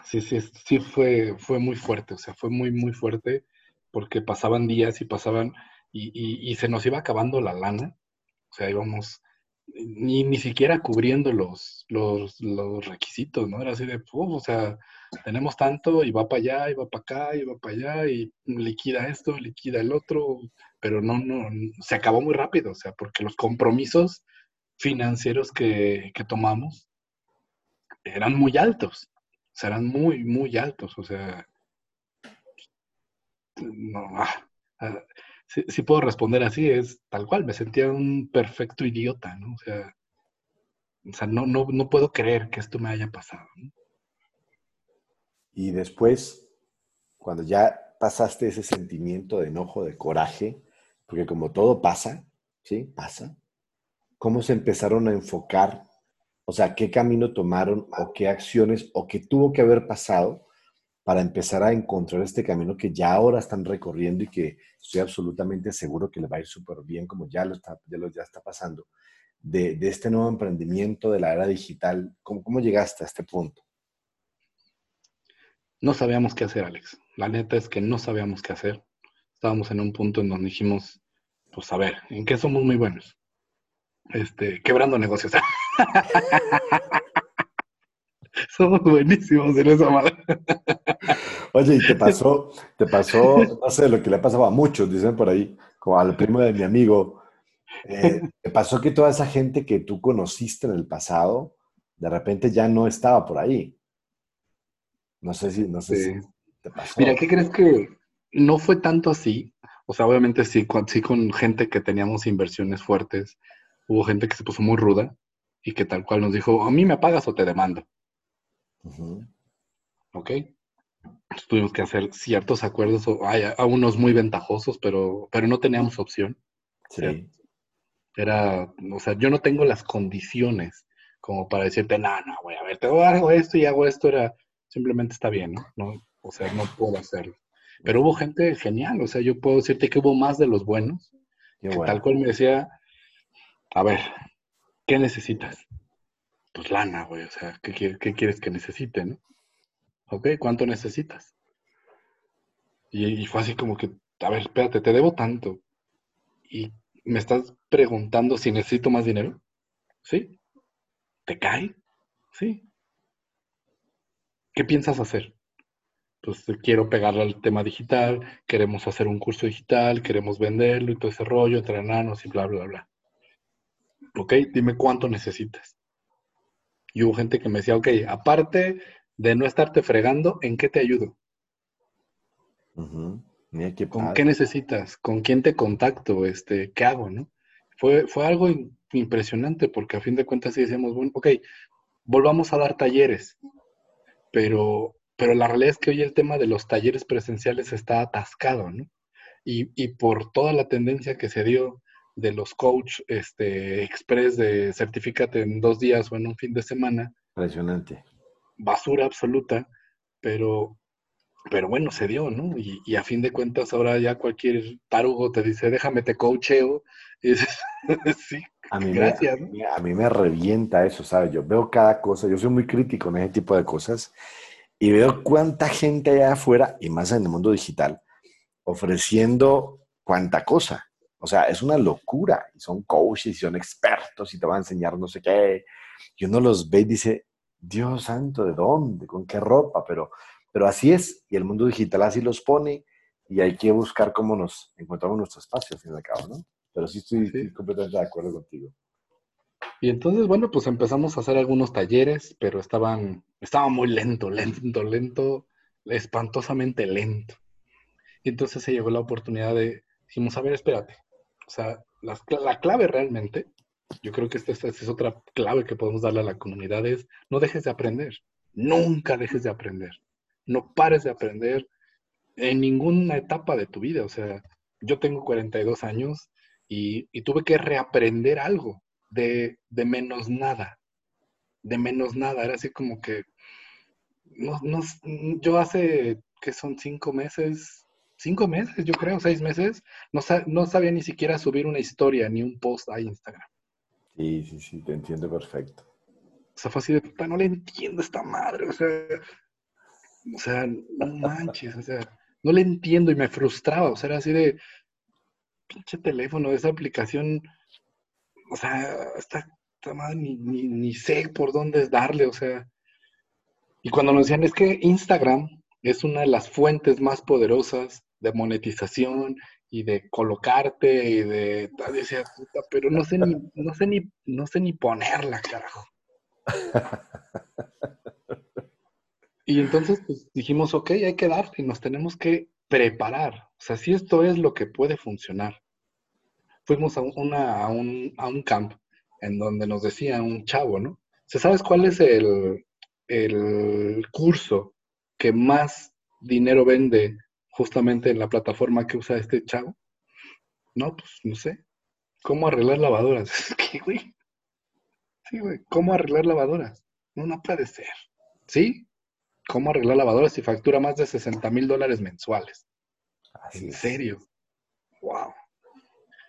B: sí, sí, sí fue, fue muy fuerte, o sea, fue muy, muy fuerte porque pasaban días y pasaban y, y, y se nos iba acabando la lana, o sea, íbamos ni, ni siquiera cubriendo los, los, los requisitos, ¿no? Era así de, o sea, tenemos tanto y va para allá y va para acá y va para allá y liquida esto, liquida el otro, pero no, no, se acabó muy rápido, o sea, porque los compromisos financieros que, que tomamos eran muy altos, o sea, eran muy, muy altos, o sea, no, ah, ah si, puedo responder así, es tal cual, me sentía un perfecto idiota, ¿no? O sea, o sea no, no, no puedo creer que esto me haya pasado.
A: Y después, cuando ya pasaste ese sentimiento de enojo, de coraje, porque como todo pasa, ¿sí? Pasa. ¿Cómo se empezaron a enfocar? O sea, ¿qué camino tomaron o qué acciones o qué tuvo que haber pasado para empezar a encontrar este camino que ya ahora están recorriendo y que estoy absolutamente seguro que les va a ir súper bien, como ya lo está, ya, lo, está pasando, de, este nuevo emprendimiento de la era digital. ¿Cómo, ¿Cómo llegaste a este punto?
B: No sabíamos qué hacer, Alex. La neta es que no sabíamos qué hacer. Estábamos en un punto en donde dijimos, pues a ver, ¿en qué somos muy buenos? Este, quebrando negocios. Somos buenísimos en esa madre.
A: Oye, y te pasó, te pasó, no sé, lo que le ha pasado a muchos, dicen por ahí, como al primo de mi amigo, eh, te pasó que toda esa gente que tú conociste en el pasado, de repente ya no estaba por ahí. No sé si, no sé si
B: te pasó. Mira, ¿qué crees que no fue tanto así? O sea, obviamente sí, sí con gente que teníamos inversiones fuertes, hubo gente que se puso muy ruda y que tal cual nos dijo, a mí me pagas o te demando. ¿Ok? tuvimos que hacer ciertos acuerdos, hay a unos muy ventajosos, pero, pero no teníamos opción. Sí. Era, o sea, yo no tengo las condiciones como para decirte, no, no, voy a ver, te hago esto y hago esto, era, simplemente está bien, ¿no? no o sea, no puedo hacerlo. Pero hubo gente genial, o sea, yo puedo decirte que hubo más de los buenos, tal cual me decía, a ver, ¿qué necesitas? pues lana, güey, o sea, ¿qué, quieres que necesite, no? Ok, ¿cuánto necesitas? Y, fue así como que, a ver, espérate, te debo tanto. Y me estás preguntando si necesito más dinero. ¿Sí? ¿Te cae? Sí. ¿Qué piensas hacer? Pues quiero pegarle al tema digital, queremos hacer un curso digital, queremos venderlo y todo ese rollo, entrenarnos y bla, bla, bla. Ok, dime cuánto necesitas. Y hubo gente que me decía, ok, aparte de no estarte fregando, ¿en qué te ayudo? ¿Con qué necesitas? ¿Con quién te contacto? Este, ¿Qué hago? ¿no? Fue, fue algo impresionante porque a fin de cuentas sí decíamos, bueno, ok, volvamos a dar talleres, pero, pero la realidad es que hoy el tema de los talleres presenciales está atascado, ¿no? Y, y por toda la tendencia que se dio de los coach este, express de certificate en dos días o en un fin de semana.
A: Impresionante.
B: Basura absoluta, pero, pero bueno, se dio, ¿no? Y, a fin de cuentas ahora ya cualquier tarugo te dice, déjame te coacheo. Y dices, sí,
A: a mí gracias. Me, a mí me revienta eso, ¿sabes? Yo veo cada cosa, yo soy muy crítico en ese tipo de cosas y veo cuánta gente hay afuera, y más en el mundo digital, ofreciendo cuánta cosa. O sea, es una locura. Y son coaches y son expertos y te van a enseñar no sé qué. Y uno los ve y dice, Dios santo, ¿de dónde? ¿Con qué ropa? Pero, pero así es. Y el mundo digital así los pone y hay que buscar cómo nos encontramos nuestro espacio, al fin y al cabo, ¿no? pero sí estoy, completamente de acuerdo contigo.
B: Y entonces, bueno, pues empezamos a hacer algunos talleres, pero estaban, estaba muy lento, lento, lento, espantosamente lento. Y entonces se llegó la oportunidad de, dijimos, a ver, espérate. O sea, la, la clave realmente, yo creo que esta, es otra clave que podemos darle a la comunidad, es no dejes de aprender. Nunca dejes de aprender. No pares de aprender en ninguna etapa de tu vida. O sea, yo tengo 42 años y, tuve que reaprender algo de, menos nada. De menos nada. Era así como que, no, no, yo hace, que son cinco meses, cinco meses, yo creo, seis meses, no, no sabía ni siquiera subir una historia ni un post a Instagram.
A: Sí, sí, sí, te entiendo perfecto.
B: O sea, fue así de, puta, no le entiendo a esta madre, o sea, o sea, no manches, o sea, no le entiendo y me frustraba, o sea, era así de, pinche teléfono, esa aplicación, o sea, esta, madre ni, ni, sé por dónde es darle, o sea. Y cuando nos decían, es que Instagram es una de las fuentes más poderosas de monetización y de colocarte y de, decía, puta, pero no sé ni, no sé ni, no sé ni ponerla, carajo. Y entonces pues, dijimos, ok, hay que darle y nos tenemos que preparar. O sea, si esto es lo que puede funcionar. Fuimos a, una, a, un, a un camp en donde nos decía un chavo, ¿no? ¿Sabes cuál es el, el curso que más dinero vende justamente en la plataforma que usa este chavo? No, pues no sé. ¿Cómo arreglar lavadoras? ¿Qué, güey? Sí, güey. ¿Cómo arreglar lavadoras? No, no puede ser. ¿Sí? ¿Cómo arreglar lavadoras y factura más de 60 mil dólares mensuales? ¿En serio? ¡Wow!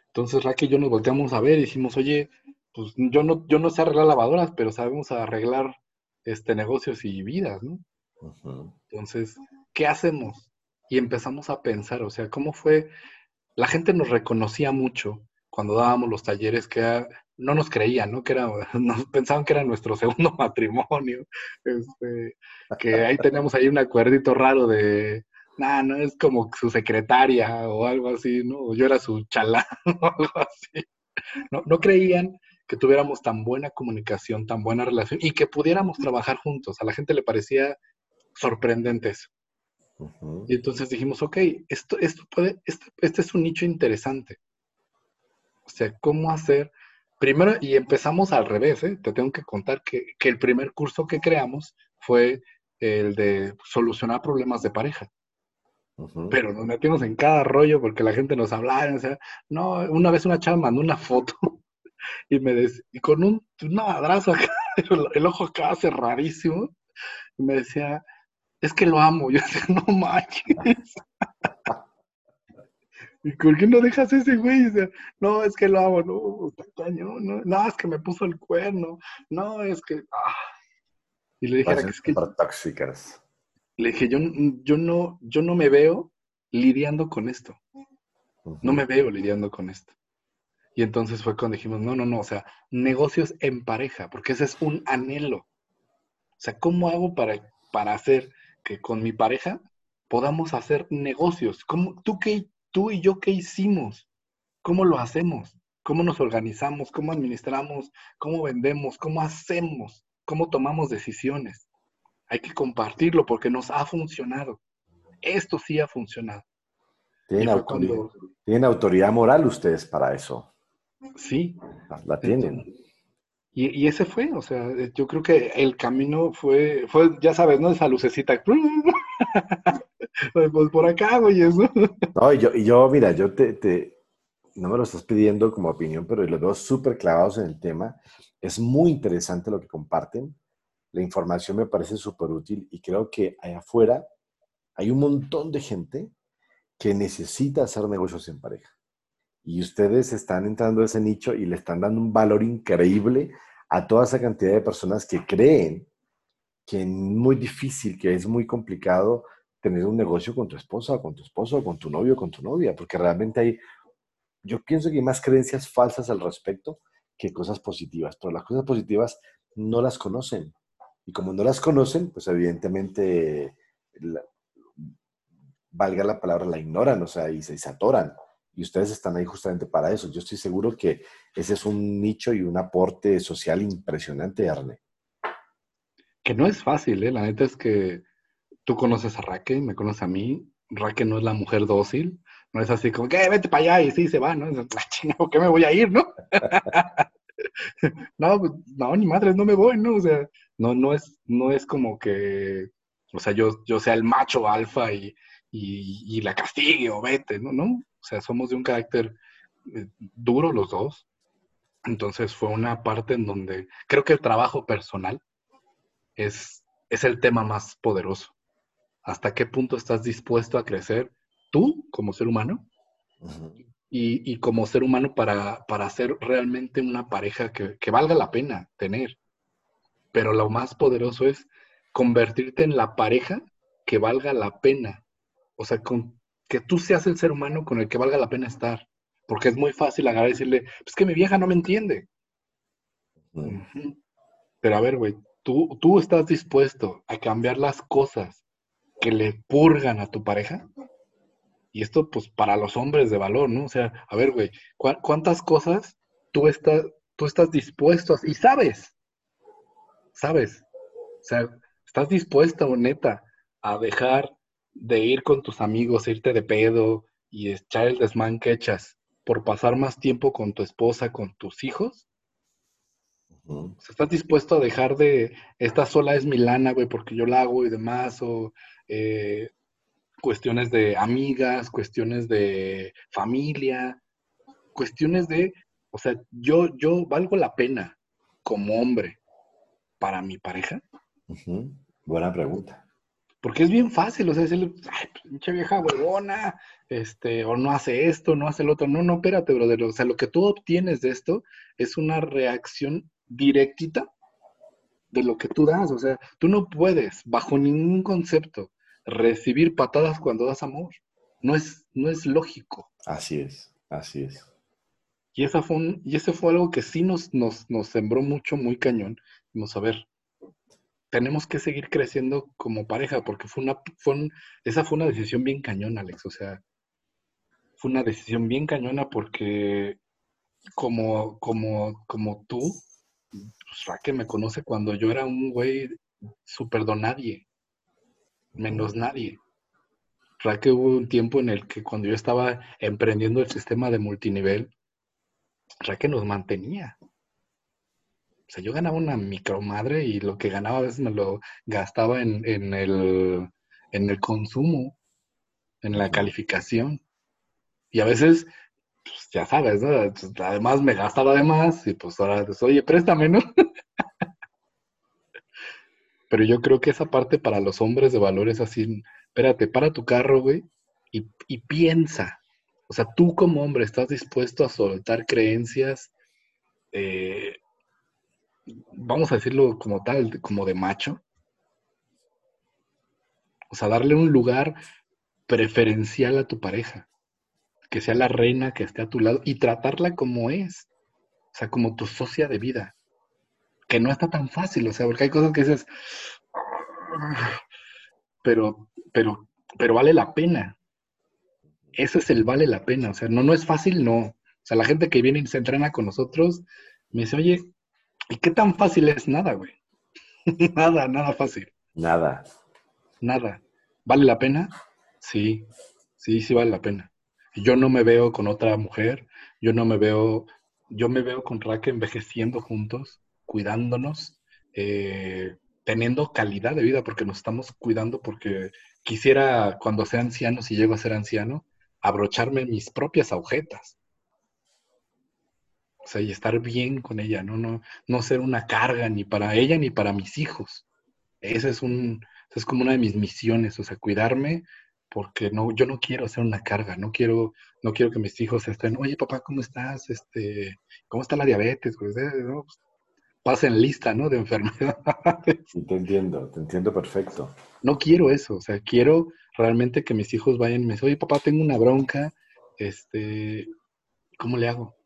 B: Entonces Raquel y yo nos volteamos a ver y dijimos, oye, pues yo no, yo no sé arreglar lavadoras, pero sabemos arreglar este, negocios y vidas, ¿no? Entonces, ¿qué hacemos? Y empezamos a pensar, o sea, ¿cómo fue? La gente nos reconocía mucho cuando dábamos los talleres que no nos creían, ¿no? Que era, nos pensaban que era nuestro segundo matrimonio, este, que ahí tenemos ahí un acuerdito raro de, nah, no es como su secretaria o algo así, ¿no? Yo era su chalán o algo así. No, no creían que tuviéramos tan buena comunicación, tan buena relación y que pudiéramos trabajar juntos. A la gente le parecía sorprendente eso. Y entonces dijimos, ok, esto, esto puede, este es un nicho interesante. O sea, ¿cómo hacer? Primero, y empezamos al revés, ¿eh? te tengo que contar que, el primer curso que creamos fue el de solucionar problemas de pareja. Pero nos metimos en cada rollo porque la gente nos hablaba, o sea, no, una vez una chava mandó una foto y me decía, y con un, madrazo acá, el, ojo acá cerradísimo, y me decía, es que lo amo. Yo decía, no manches. ¿Y por qué no dejas ese güey? no, es que lo hago, no, no, no, es que me puso el cuerno, no, es que. Ah. Y le dije, que es que.
A: tóxicas.
B: Le dije, yo, yo, no, yo no me veo lidiando con esto. No me veo lidiando con esto. Y entonces fue cuando dijimos, no, no, no, o sea, negocios en pareja, porque ese es un anhelo. O sea, ¿cómo hago para, para hacer que con mi pareja podamos hacer negocios? ¿Cómo, ¿Tú qué tú y yo qué hicimos, cómo lo hacemos, cómo nos organizamos, cómo administramos, cómo vendemos, cómo hacemos, cómo tomamos decisiones. Hay que compartirlo porque nos ha funcionado. Esto sí ha funcionado.
A: Tienen, autoridad, moral ustedes para eso.
B: Sí.
A: La tienen.
B: Y, ese fue, o sea, yo creo que el camino fue, fue ya sabes, ¿no? Esa lucecita. pues por acá, güey, eso.
A: No, y yo, y yo mira, yo te, te, no me lo estás pidiendo como opinión, pero los veo súper clavados en el tema. Es muy interesante lo que comparten. La información me parece súper útil y creo que allá afuera hay un montón de gente que necesita hacer negocios en pareja. Y ustedes están entrando a ese nicho y le están dando un valor increíble a toda esa cantidad de personas que creen que es muy difícil, que es muy complicado tener un negocio con tu esposa, con tu esposo, con tu novio, con tu novia, porque realmente hay, yo pienso que hay más creencias falsas al respecto que cosas positivas, pero las cosas positivas no las conocen. Y como no las conocen, pues evidentemente, valga la palabra, la ignoran, o sea, y se, se atoran. Y ustedes están ahí justamente para eso. Yo estoy seguro que ese es un nicho y un aporte social impresionante, Arne.
B: Que no es fácil, ¿eh? La neta es que tú conoces a Raque, me conoces a mí. Raque no es la mujer dócil, no es así como que vete para allá y sí se va, ¿no? ¿Por qué me voy a ir, no? no, pues, no, ni madres, no me voy, ¿no? O sea, no, no es, no es como que, o sea, yo, yo sea el macho alfa y, y, la castigue o vete, ¿no? ¿no? O sea, somos de un carácter eh, duro los dos. Entonces fue una parte en donde creo que el trabajo personal es, es el tema más poderoso. ¿Hasta qué punto estás dispuesto a crecer tú como ser humano y, y, como ser humano para, para ser realmente una pareja que, que valga la pena tener? Pero lo más poderoso es convertirte en la pareja que valga la pena o sea, con, que tú seas el ser humano con el que valga la pena estar. Porque es muy fácil agarrar y decirle, pues que mi vieja no me entiende. Pero a ver, güey, ¿tú, tú estás dispuesto a cambiar las cosas que le purgan a tu pareja. Y esto, pues, para los hombres de valor, ¿no? O sea, a ver, güey, ¿cuántas cosas tú estás, tú estás dispuesto a... Y sabes, sabes. O sea, estás dispuesto, neta, a dejar de ir con tus amigos, irte de pedo y echar el desmán que echas por pasar más tiempo con tu esposa, con tus hijos? ¿Estás dispuesto a dejar de, esta sola es mi lana, güey, porque yo la hago y demás? O eh, cuestiones de amigas, cuestiones de familia, cuestiones de, o sea, yo, yo valgo la pena como hombre para mi pareja.
A: Buena pregunta.
B: Porque es bien fácil, o sea, decirle, ay, pinche vieja huevona, este, o no hace esto, no hace el otro. No, no, espérate, brother. O sea, lo que tú obtienes de esto es una reacción directita de lo que tú das. O sea, tú no puedes, bajo ningún concepto, recibir patadas cuando das amor. No es, no es lógico.
A: Así es, así es.
B: Y, esa fue y ese fue algo que sí nos, nos, nos sembró mucho, muy cañón. Vamos a ver, tenemos que seguir creciendo como pareja, porque fue una, fue esa fue una decisión bien cañona, Alex. O sea, fue una decisión bien cañona porque como, como, como tú, pues Raque me conoce cuando yo era un güey súper don nadie, menos nadie. Raque hubo un tiempo en el que cuando yo estaba emprendiendo el sistema de multinivel, Raque nos mantenía. O sea, yo ganaba una micromadre y lo que ganaba a veces me lo gastaba en, el, en el consumo, en la calificación. Y a veces, pues ya sabes, ¿no? Además me gastaba de más y pues ahora, pues, oye, préstame, ¿no? Pero yo creo que esa parte para los hombres de valor es así, espérate, para tu carro, güey, y, y piensa. O sea, tú como hombre estás dispuesto a soltar creencias eh, vamos a decirlo como tal, como de macho. O sea, darle un lugar preferencial a tu pareja, que sea la reina que esté a tu lado y tratarla como es, o sea, como tu socia de vida, que no está tan fácil, o sea, porque hay cosas que dices, pero, pero, pero vale la pena. Ese es el vale la pena, o sea, no, no es fácil, no. O sea, la gente que viene y se entrena con nosotros me dice, oye, ¿Y qué tan fácil es nada, güey? nada, nada fácil.
A: Nada.
B: Nada. ¿Vale la pena? Sí, sí, sí vale la pena. Yo no me veo con otra mujer, yo no me veo, yo me veo con Raque envejeciendo juntos, cuidándonos, eh, teniendo calidad de vida, porque nos estamos cuidando, porque quisiera, cuando sea anciano, si llego a ser anciano, abrocharme mis propias agujetas. O sea, y estar bien con ella, ¿no? No, no ser una carga ni para ella ni para mis hijos. Esa es un, es como una de mis misiones, o sea, cuidarme porque no, yo no quiero ser una carga, no quiero, no quiero que mis hijos estén, oye papá, ¿cómo estás? Este, ¿cómo está la diabetes? Pues, eh, ¿no? Pues, pasen lista, ¿no? De enfermedades.
A: te entiendo, te entiendo perfecto.
B: No quiero eso, o sea, quiero realmente que mis hijos vayan y me dicen, oye papá, tengo una bronca, este, ¿cómo le hago?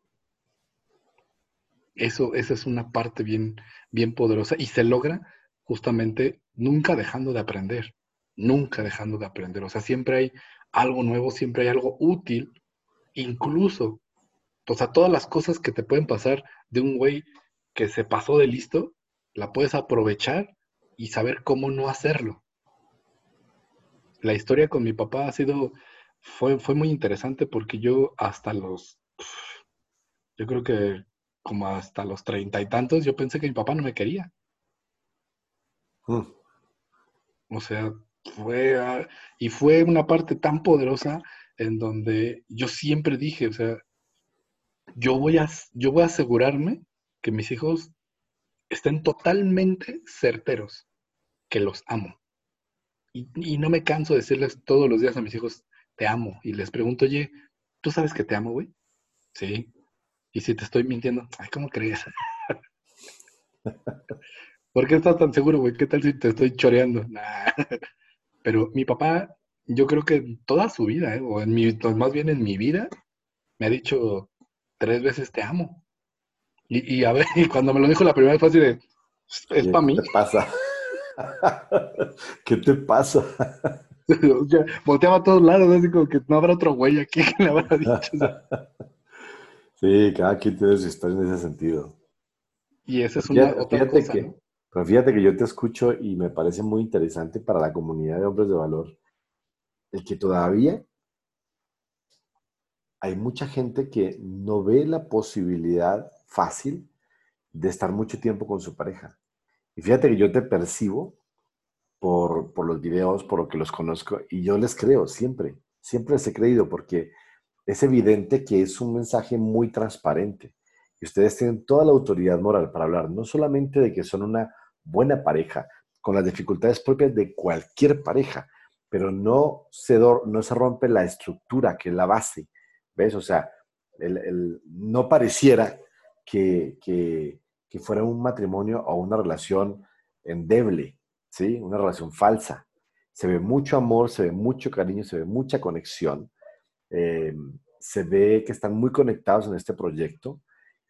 B: Eso, esa es una parte bien, bien poderosa y se logra justamente nunca dejando de aprender, nunca dejando de aprender. O sea, siempre hay algo nuevo, siempre hay algo útil incluso, o sea, todas las cosas que te pueden pasar de un güey que se pasó de listo, la puedes aprovechar y saber cómo no hacerlo. La historia con mi papá ha sido, fue, fue muy interesante porque yo hasta los, yo creo que como hasta los treinta y tantos, yo pensé que mi papá no me quería. Mm. O sea, fue, ah, y fue una parte tan poderosa en donde yo siempre dije, o sea, yo voy a, yo voy a asegurarme que mis hijos estén totalmente certeros, que los amo. Y, y, no me canso de decirles todos los días a mis hijos, te amo. Y les pregunto, oye, ¿tú sabes que te amo, güey? Sí. Y si te estoy mintiendo, ay, ¿cómo crees? ¿Por qué estás tan seguro, güey? ¿Qué tal si te estoy choreando? Pero mi papá, yo creo que toda su vida, ¿eh? o en mi, más bien en mi vida, me ha dicho tres veces te amo. Y, a ver, y cuando me lo dijo la primera vez fue así de, es para mí.
A: ¿Qué te pasa? ¿Qué te pasa?
B: volteaba a todos lados, así como que no habrá otro güey aquí que le habrá dicho.
A: Sí, cada quien tiene su historia en ese sentido.
B: Y esa es una otra cosa,
A: que, Pero fíjate que yo te escucho y me parece muy interesante para la comunidad de hombres de valor el que todavía hay mucha gente que no ve la posibilidad fácil de estar mucho tiempo con su pareja. Y fíjate que yo te percibo por, por los videos, por lo que los conozco, y yo les creo siempre, siempre les he creído porque es evidente que es un mensaje muy transparente. Y ustedes tienen toda la autoridad moral para hablar no solamente de que son una buena pareja, con las dificultades propias de cualquier pareja, pero no se, no se rompe la estructura, que es la base. ¿Ves? O sea, el, no pareciera que, que, que, fuera un matrimonio o una relación endeble, ¿sí? Una relación falsa. Se ve mucho amor, se ve mucho cariño, se ve mucha conexión, eh, se ve que están muy conectados en este proyecto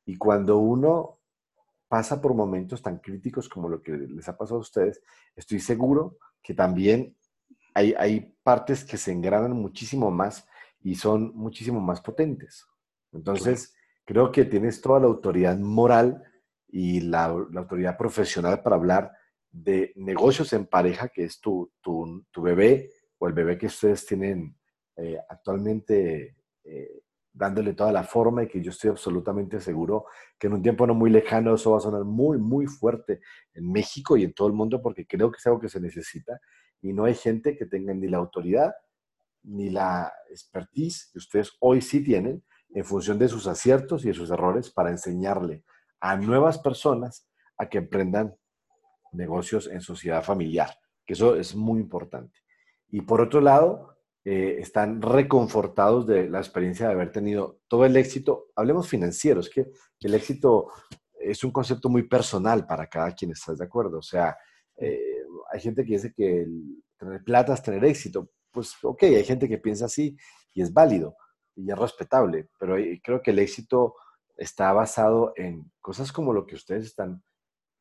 A: y cuando uno pasa por momentos tan críticos como lo que les ha pasado a ustedes, estoy seguro que también hay, hay partes que se engranan muchísimo más y son muchísimo más potentes. Entonces, creo que tienes toda la autoridad moral y la, la, autoridad profesional para hablar de negocios en pareja, que es tu, tu, tu bebé o el bebé que ustedes tienen eh, actualmente eh, dándole toda la forma y que yo estoy absolutamente seguro que en un tiempo no muy lejano eso va a sonar muy, muy fuerte en México y en todo el mundo porque creo que es algo que se necesita y no hay gente que tenga ni la autoridad ni la expertise que ustedes hoy sí tienen en función de sus aciertos y de sus errores para enseñarle a nuevas personas a que emprendan negocios en sociedad familiar, que eso es muy importante. Y por otro lado, eh, están reconfortados de la experiencia de haber tenido todo el éxito. Hablemos financieros, que, que el éxito es un concepto muy personal para cada quien, ¿estás de acuerdo? O sea, eh, hay gente que dice que tener plata es tener éxito. Pues ok, hay gente que piensa así y es válido y es respetable, pero creo que el éxito está basado en cosas como lo que ustedes están,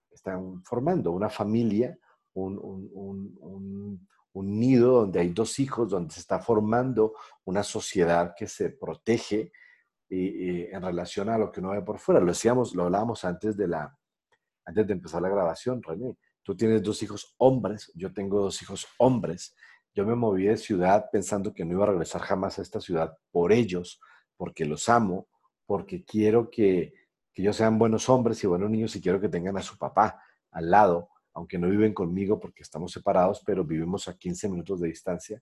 A: están formando, una familia, un, un, un nido donde hay dos hijos, donde se está formando una sociedad que se protege en relación a lo que uno ve por fuera. Lo decíamos, lo hablábamos antes de la, antes de empezar la grabación, René. Tú tienes dos hijos hombres, yo tengo dos hijos hombres. Yo me moví de ciudad pensando que no iba a regresar jamás a esta ciudad por ellos, porque los amo, porque quiero que, que ellos sean buenos hombres y buenos niños y quiero que tengan a su papá al lado aunque no viven conmigo porque estamos separados, pero vivimos a 15 minutos de distancia.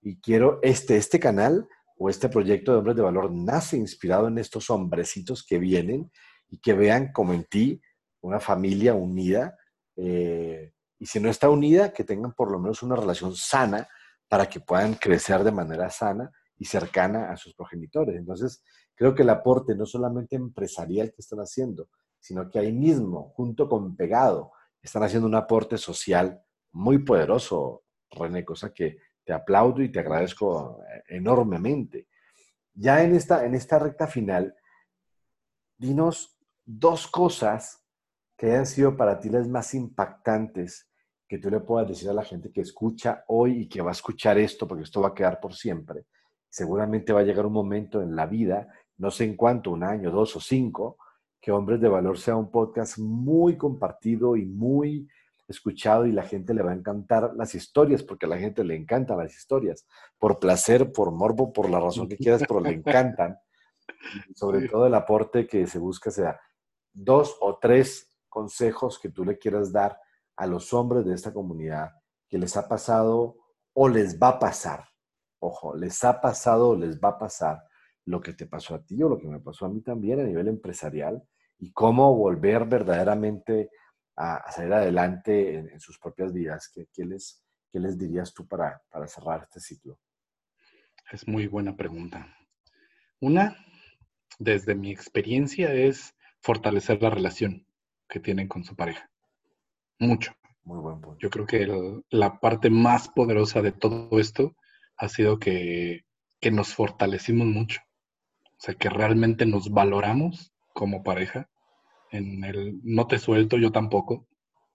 A: Y quiero, este, este canal o este proyecto de Hombres de Valor nace inspirado en estos hombrecitos que vienen y que vean como en ti una familia unida. Eh, y si no está unida, que tengan por lo menos una relación sana para que puedan crecer de manera sana y cercana a sus progenitores. Entonces, creo que el aporte no solamente empresarial que están haciendo, sino que ahí mismo, junto con pegado, están haciendo un aporte social muy poderoso, René, cosa que te aplaudo y te agradezco enormemente. Ya en esta, en esta recta final, dinos dos cosas que hayan sido para ti las más impactantes que tú le puedas decir a la gente que escucha hoy y que va a escuchar esto, porque esto va a quedar por siempre. seguramente va a llegar un momento en la vida, no sé en cuánto, un año, dos o cinco, que Hombres de Valor sea un podcast muy compartido y muy escuchado y la gente le va a encantar las historias, porque a la gente le encantan las historias, por placer, por morbo, por la razón que quieras, pero le encantan. sobre todo el aporte que se busca sea dos o tres consejos que tú le quieras dar a los hombres de esta comunidad que les ha pasado o les va a pasar. Ojo, les ha pasado o les va a pasar lo que te pasó a ti o lo que me pasó a mí también a nivel empresarial y cómo volver verdaderamente a, salir adelante en, sus propias vidas. ¿Qué, les, qué les dirías tú para, para cerrar este ciclo?
B: Es muy buena pregunta. Una, desde mi experiencia, es fortalecer la relación que tienen con su pareja. Mucho.
A: Muy buen punto.
B: Yo creo que la parte más poderosa de todo esto ha sido que, que nos fortalecimos mucho. O sea, que realmente nos valoramos como pareja en el no te suelto, yo tampoco.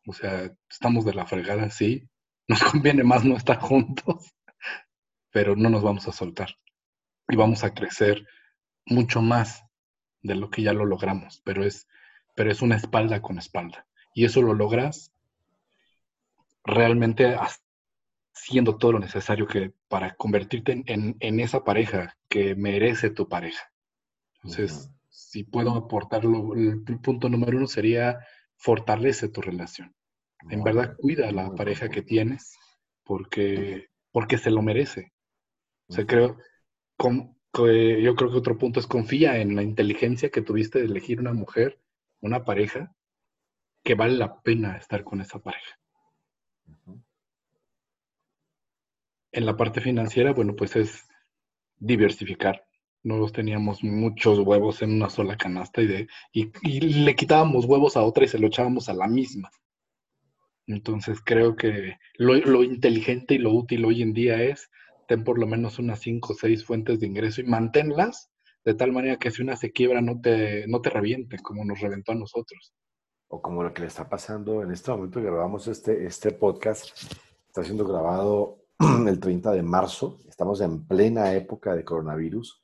B: O sea, estamos de la fregada, sí. Nos conviene más no estar juntos, pero no nos vamos a soltar. Y vamos a crecer mucho más de lo que ya lo logramos, pero es, pero es una espalda con espalda. Y eso lo logras realmente haciendo todo lo necesario que, para convertirte en, en, esa pareja que merece tu pareja. Entonces, si puedo aportarlo, el punto número uno sería fortalece tu relación. En verdad, cuida a la pareja que tienes porque, porque se lo merece. O sea, creo, yo creo que otro punto es confía en la inteligencia que tuviste de elegir una mujer, una pareja, que vale la pena estar con esa pareja. En la parte financiera, bueno, pues es diversificar no teníamos muchos huevos en una sola canasta y, de, y, le quitábamos huevos a otra y se lo echábamos a la misma. Entonces creo que lo, inteligente y lo útil hoy en día es ten por lo menos unas cinco o seis fuentes de ingreso y manténlas de tal manera que si una se quiebra no te, no te reviente como nos reventó a nosotros.
A: O como lo que le está pasando en este momento que grabamos este, este podcast, está siendo grabado el 30 de marzo, estamos en plena época de coronavirus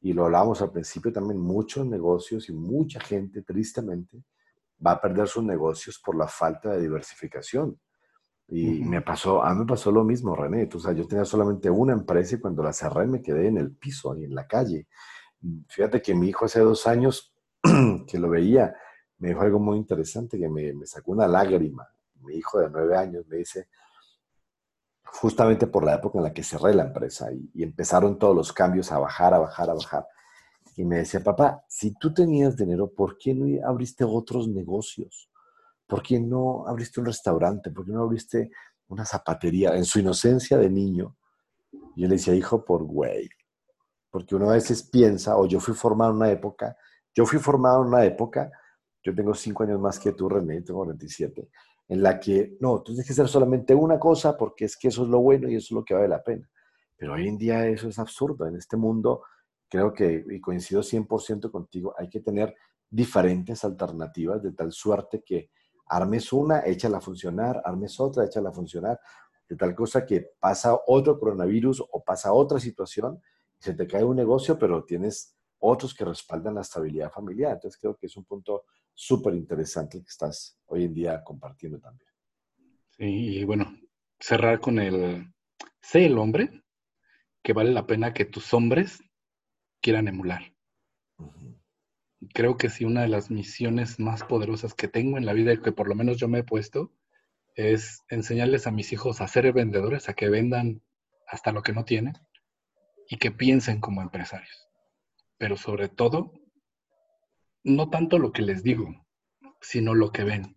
A: y lo hablábamos al principio también, muchos negocios y mucha gente, tristemente, va a perder sus negocios por la falta de diversificación. Y me pasó, a mí me pasó lo mismo, René. O sea, yo tenía solamente una empresa y cuando la cerré me quedé en el piso y en la calle. Fíjate que mi hijo hace dos años que lo veía, me dijo algo muy interesante que me, me sacó una lágrima. Mi hijo de nueve años me dice, justamente por la época en la que cerré la empresa y, empezaron todos los cambios a bajar, a bajar, a bajar. Y me decía, papá, si tú tenías dinero, ¿por qué no abriste otros negocios? ¿Por qué no abriste un restaurante? ¿Por qué no abriste una zapatería? En su inocencia de niño, yo le decía, hijo, por güey. Porque uno a veces piensa, o yo fui formado en una época, yo fui formado en una época, yo tengo cinco años más que tú, René, tengo 47 en la que, no, tú tienes que hacer solamente una cosa porque es que eso es lo bueno y eso es lo que vale la pena. Pero hoy en día eso es absurdo. En este mundo, creo que, y coincido 100% contigo, hay que tener diferentes alternativas de tal suerte que armes una, échala a funcionar, armes otra, échala a funcionar, de tal cosa que pasa otro coronavirus o pasa otra situación y se te cae un negocio, pero tienes otros que respaldan la estabilidad familiar. Entonces creo que es un punto súper interesante que estás hoy en día compartiendo también.
B: Sí, y bueno, cerrar con el, sé el hombre que vale la pena que tus hombres quieran emular. Creo que sí, una de las misiones más poderosas que tengo en la vida, y que por lo menos yo me he puesto, es enseñarles a mis hijos a ser vendedores, a que vendan hasta lo que no tienen y que piensen como empresarios. Pero sobre todo, no tanto lo que les digo, sino lo que ven.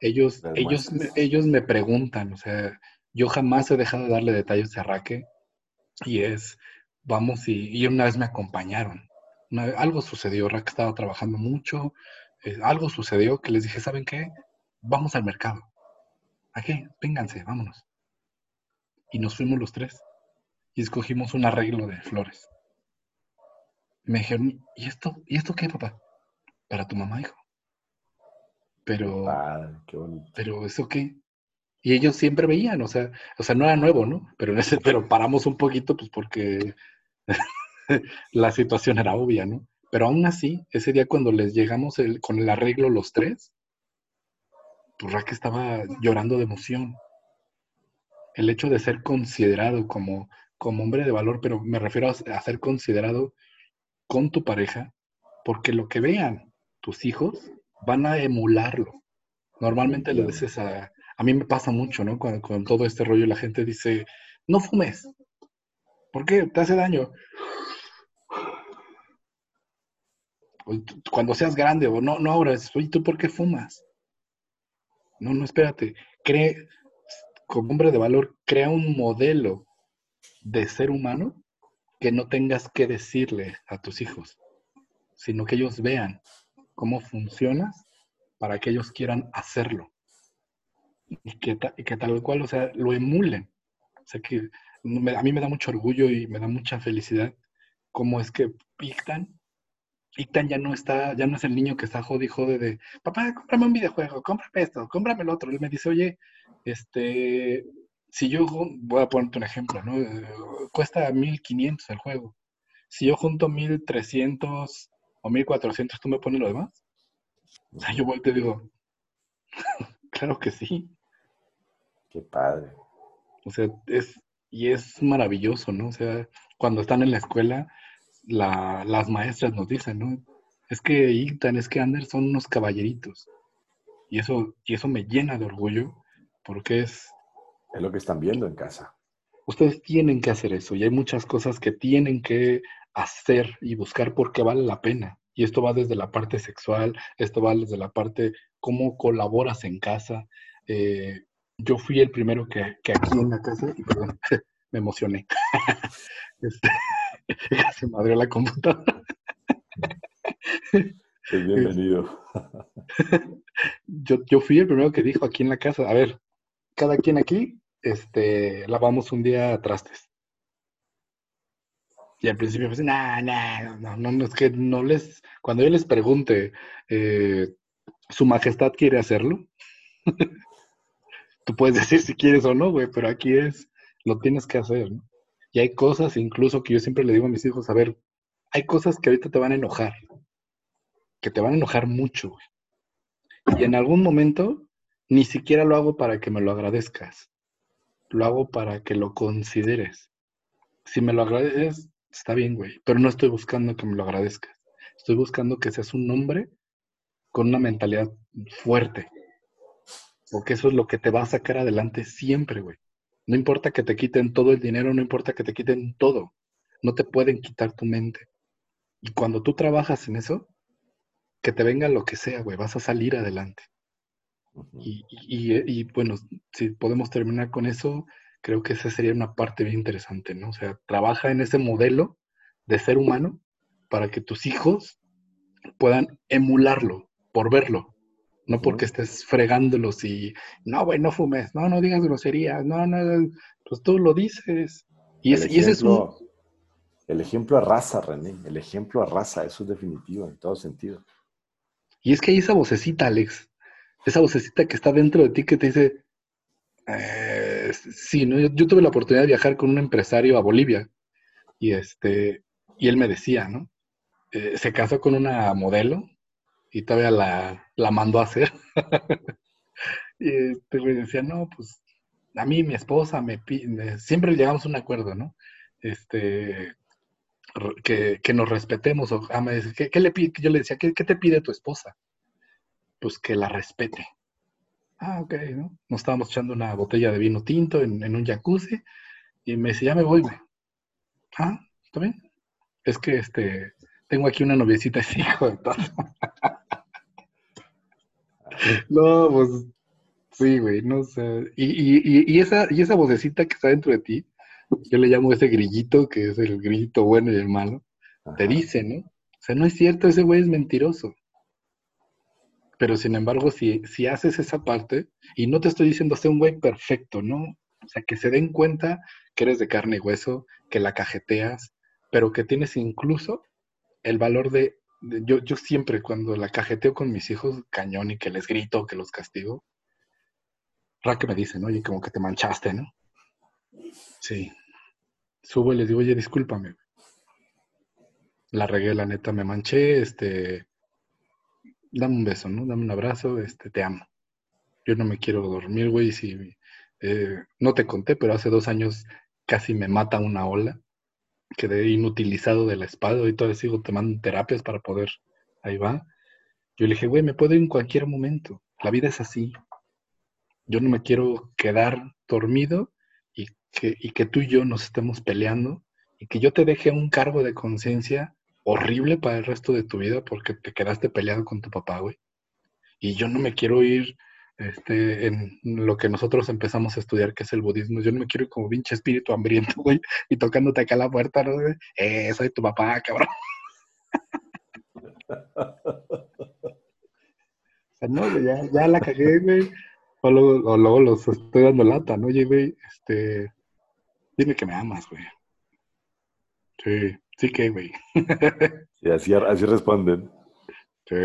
B: Ellos, ellos, me, ellos me preguntan, o sea, yo jamás he dejado de darle detalles a Raque y es, vamos, y, una vez me acompañaron. algo sucedió, Raque estaba trabajando mucho, eh, algo sucedió que les dije, ¿saben qué? Vamos al mercado. ¿A qué? Vénganse, vámonos. Y nos fuimos los tres y escogimos un arreglo de flores me dijeron, ¿y esto, ¿y esto qué, papá? Para tu mamá, hijo. Pero, pero ¿eso qué? Y ellos siempre veían, o sea, o sea, no era nuevo, ¿no? Pero, ese, pero paramos un poquito, pues porque la situación era obvia, ¿no? Pero aún así, ese día cuando les llegamos con el arreglo los tres, pues Raque estaba llorando de emoción. El hecho de ser considerado como, como hombre de valor, pero me refiero a, ser considerado con tu pareja, porque lo que vean tus hijos van a emularlo. Normalmente le dices a, a mí me pasa mucho, ¿no? Cuando, con todo este rollo la gente dice, no fumes. ¿Por qué? Te hace daño. Cuando seas grande o no, no ahora, oye, ¿tú por qué fumas? No, no, espérate. Cree, como hombre de valor, crea un modelo de ser humano que no tengas que decirle a tus hijos, sino que ellos vean cómo funcionas para que ellos quieran hacerlo y que, que tal cual, o sea, lo emulen. O sea, que a mí me da mucho orgullo y me da mucha felicidad cómo es que Ictan, Ictan ya no está, ya no es el niño que está jode y jode de, papá, cómprame un videojuego, cómprame esto, cómprame el otro. Él me dice, oye, este, si yo, voy a ponerte un ejemplo, ¿no? Eh, cuesta 1500 el juego. Si yo junto 1300 o 1400, ¿tú me pones lo demás? O sea, yo voy y te digo, claro que sí.
A: Qué padre.
B: O sea, es, y es maravilloso, ¿no? O sea, cuando están en la escuela, las maestras nos dicen, ¿no? Es que Ictan, es que Ander son unos caballeritos. Y eso, y eso me llena de orgullo, porque es...
A: Es lo que están viendo en casa.
B: Ustedes tienen que hacer eso, y hay muchas cosas que tienen que hacer y buscar porque vale la pena. Y esto va desde la parte sexual, esto va desde la parte cómo colaboras en casa, eh, yo fui el primero que, aquí en la casa, y perdón, me emocioné. este, se me abrió la computadora.
A: bienvenido.
B: yo, yo fui el primero que dijo aquí en la casa, a ver, cada quien aquí, este, lavamos un día trastes. Y al principio me nah, nah, no, no, no, es que no les, cuando yo les pregunte, eh, ¿su majestad quiere hacerlo? Tú puedes decir si quieres o no, güey, pero aquí es, lo tienes que hacer, ¿no? Y hay cosas incluso que yo siempre le digo a mis hijos, a ver, hay cosas que ahorita te van a enojar, que te van a enojar mucho, güey. Y en algún momento ni siquiera lo hago para que me lo agradezcas, lo hago para que lo consideres. Si me lo agradeces, está bien, güey, pero no estoy buscando que me lo agradezcas. Estoy buscando que seas un hombre con una mentalidad fuerte, porque eso es lo que te va a sacar adelante siempre, güey. No importa que te quiten todo el dinero, no importa que te quiten todo. No te pueden quitar tu mente. Y cuando tú trabajas en eso, que te venga lo que sea, güey, vas a salir adelante. Y, y, bueno, si podemos terminar con eso, creo que esa sería una parte bien interesante, ¿no? O sea, trabaja en ese modelo de ser humano para que tus hijos puedan emularlo por verlo, no porque estés fregándolos y, no, güey, no fumes, no, no digas groserías, no, no, pues tú lo dices. Y, ese es un...
A: El ejemplo arrasa, René, el ejemplo arrasa, eso es definitivo en todo sentido.
B: Y es que hay esa vocecita, Alex, esa vocecita que está dentro de ti que te dice, eh, sí, ¿no? yo, tuve la oportunidad de viajar con un empresario a Bolivia y, este, y él me decía, ¿no? Eh, se casó con una modelo y todavía la, la mandó a hacer. y este güey decía, no, pues a mí mi esposa me pide, siempre llegamos a un acuerdo, ¿no? Este, que, que nos respetemos. O, ah, me dice, ¿qué, le pide? Yo le decía, ¿qué, ¿qué, te pide tu esposa? Pues que la respete. Ah, ok, ¿no? Nos estábamos echando una botella de vino tinto en, en un jacuzzi y me dice, ya me voy, güey. Ah, ¿está bien? Es que este, tengo aquí una noviecita ese hijo de todo. no, pues sí, güey, no sé. Y, y, esa, y esa vocecita que está dentro de ti, yo le llamo ese grillito, que es el grillito bueno y el malo, te dice, ¿no? O sea, no es cierto, ese güey es mentiroso. Pero sin embargo, si, si haces esa parte, y no te estoy diciendo ser un güey perfecto, ¿no? O sea, que se den cuenta que eres de carne y hueso, que la cajeteas, pero que tienes incluso el valor de, yo, yo siempre cuando la cajeteo con mis hijos cañón y que les grito, que los castigo, Raque me dice, ¿no? Oye, como que te manchaste, ¿no? Sí. Subo y le digo, oye, discúlpame. La regué, la neta, me manché, este, dame un beso, ¿no? Dame un abrazo, este, te amo. Yo no me quiero dormir, güey, si eh, no te conté, pero hace dos años casi me mata una ola. Quedé inutilizado de la espalda y todavía sigo tomando terapias para poder, ahí va. Yo le dije, güey, me puedo ir en cualquier momento. La vida es así. Yo no me quiero quedar dormido y que, y que tú y yo nos estemos peleando y que yo te deje un cargo de conciencia horrible para el resto de tu vida porque te quedaste peleado con tu papá, güey. Y yo no me quiero ir este, en lo que nosotros empezamos a estudiar, que es el budismo. Yo no me quiero ir como pinche espíritu hambriento, güey, y tocándote acá la puerta, ¿no? Eh, soy tu papá, cabrón. no, ya, ya la cagué, güey. O luego, luego, los estoy dando lata, ¿no? Güey, este, dime que me amas, güey. Sí, sí que, güey.
A: Y así, así responden.
B: Sí,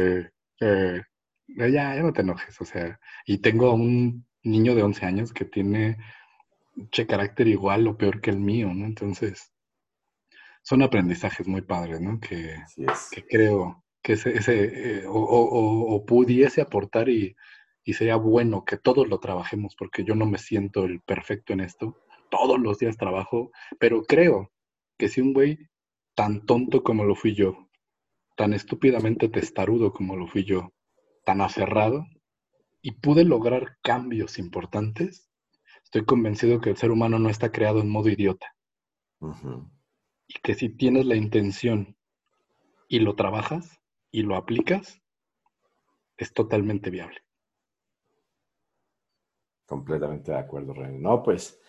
B: eh, ya, ya no te enojes, o sea, y tengo un niño de 11 años que tiene che carácter igual o peor que el mío, ¿no? Entonces, son aprendizajes muy padres, ¿no? Que, que creo que ese, ese eh, o, pudiese aportar y, y sería bueno que todos lo trabajemos, porque yo no me siento el perfecto en esto. Todos los días trabajo, pero creo que si un güey tan tonto como lo fui yo, tan estúpidamente testarudo como lo fui yo, tan aferrado, y pude lograr cambios importantes, estoy convencido que el ser humano no está creado en modo idiota. Y que si tienes la intención y lo trabajas y lo aplicas, es totalmente viable.
A: Completamente de acuerdo, René. No, pues,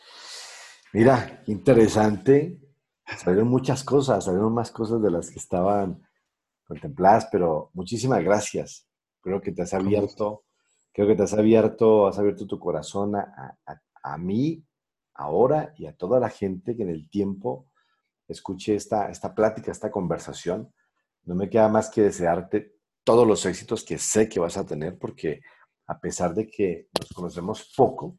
A: mira, interesante salieron muchas cosas, salieron más cosas de las que estaban contempladas, pero muchísimas gracias. Creo que te has abierto, creo que te has abierto, has abierto tu corazón a, a, mí ahora y a toda la gente que en el tiempo escuche esta, esta plática, esta conversación. No me queda más que desearte todos los éxitos que sé que vas a tener, porque a pesar de que nos conocemos poco,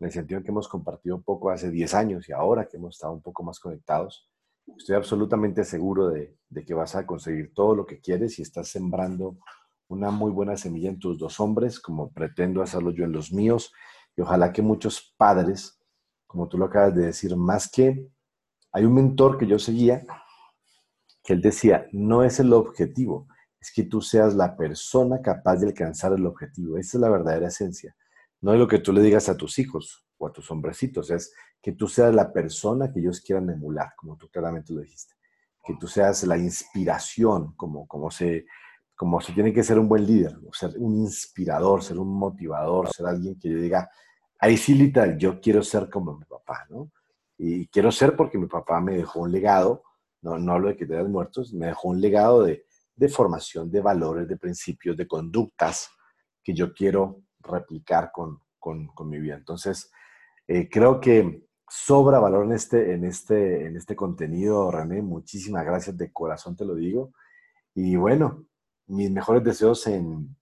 A: en el sentido en que hemos compartido un poco hace 10 años y ahora que hemos estado un poco más conectados, estoy absolutamente seguro de, que vas a conseguir todo lo que quieres y estás sembrando una muy buena semilla en tus dos hombres, como pretendo hacerlo yo en los míos, y ojalá que muchos padres, como tú lo acabas de decir, más que hay un mentor que yo seguía, que él decía, no es el objetivo, es que tú seas la persona capaz de alcanzar el objetivo. Esa es la verdadera esencia. No es lo que tú le digas a tus hijos o a tus hombrecitos, es que tú seas la persona que ellos quieran emular, como tú claramente lo dijiste. Que tú seas la inspiración, como, como, se, como se tiene que ser un buen líder, ser un inspirador, ser un motivador, ser alguien que yo diga, ahí sí, literal, yo quiero ser como mi papá, ¿no? Y quiero ser porque mi papá me dejó un legado, no, no hablo de que te hayas muertos, me dejó un legado de, de formación, de valores, de principios, de conductas que yo quiero replicar con, mi vida. Entonces, eh, creo que sobra valor en este, en, este, en este contenido, René. Muchísimas gracias, de corazón te lo digo. Y bueno, mis mejores deseos en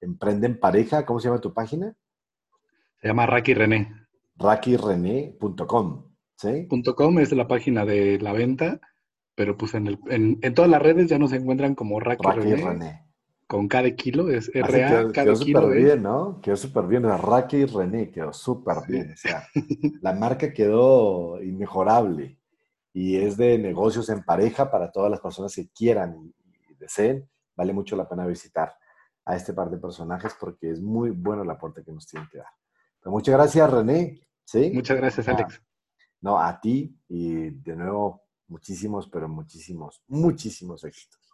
A: Emprenden Pareja. ¿Cómo se llama tu página?
B: Se llama Raki René.
A: RakiRené.com. ¿sí?
B: .com es la página de la venta, pero pues en, el, en, todas las redes ya nos encuentran como Raki, René con cada kilo, es RA quedó, cada
A: quedó súper bien, ¿no? Quedó súper bien. Raque y René quedó súper bien. O sea, la marca quedó inmejorable y es de negocios en pareja para todas las personas que quieran y, deseen. Vale mucho la pena visitar a este par de personajes porque es muy bueno el aporte que nos tienen que dar. Pues muchas gracias, René. ¿Sí?
B: Muchas gracias, Alex.
A: No, a ti y de nuevo muchísimos, pero muchísimos, muchísimos éxitos.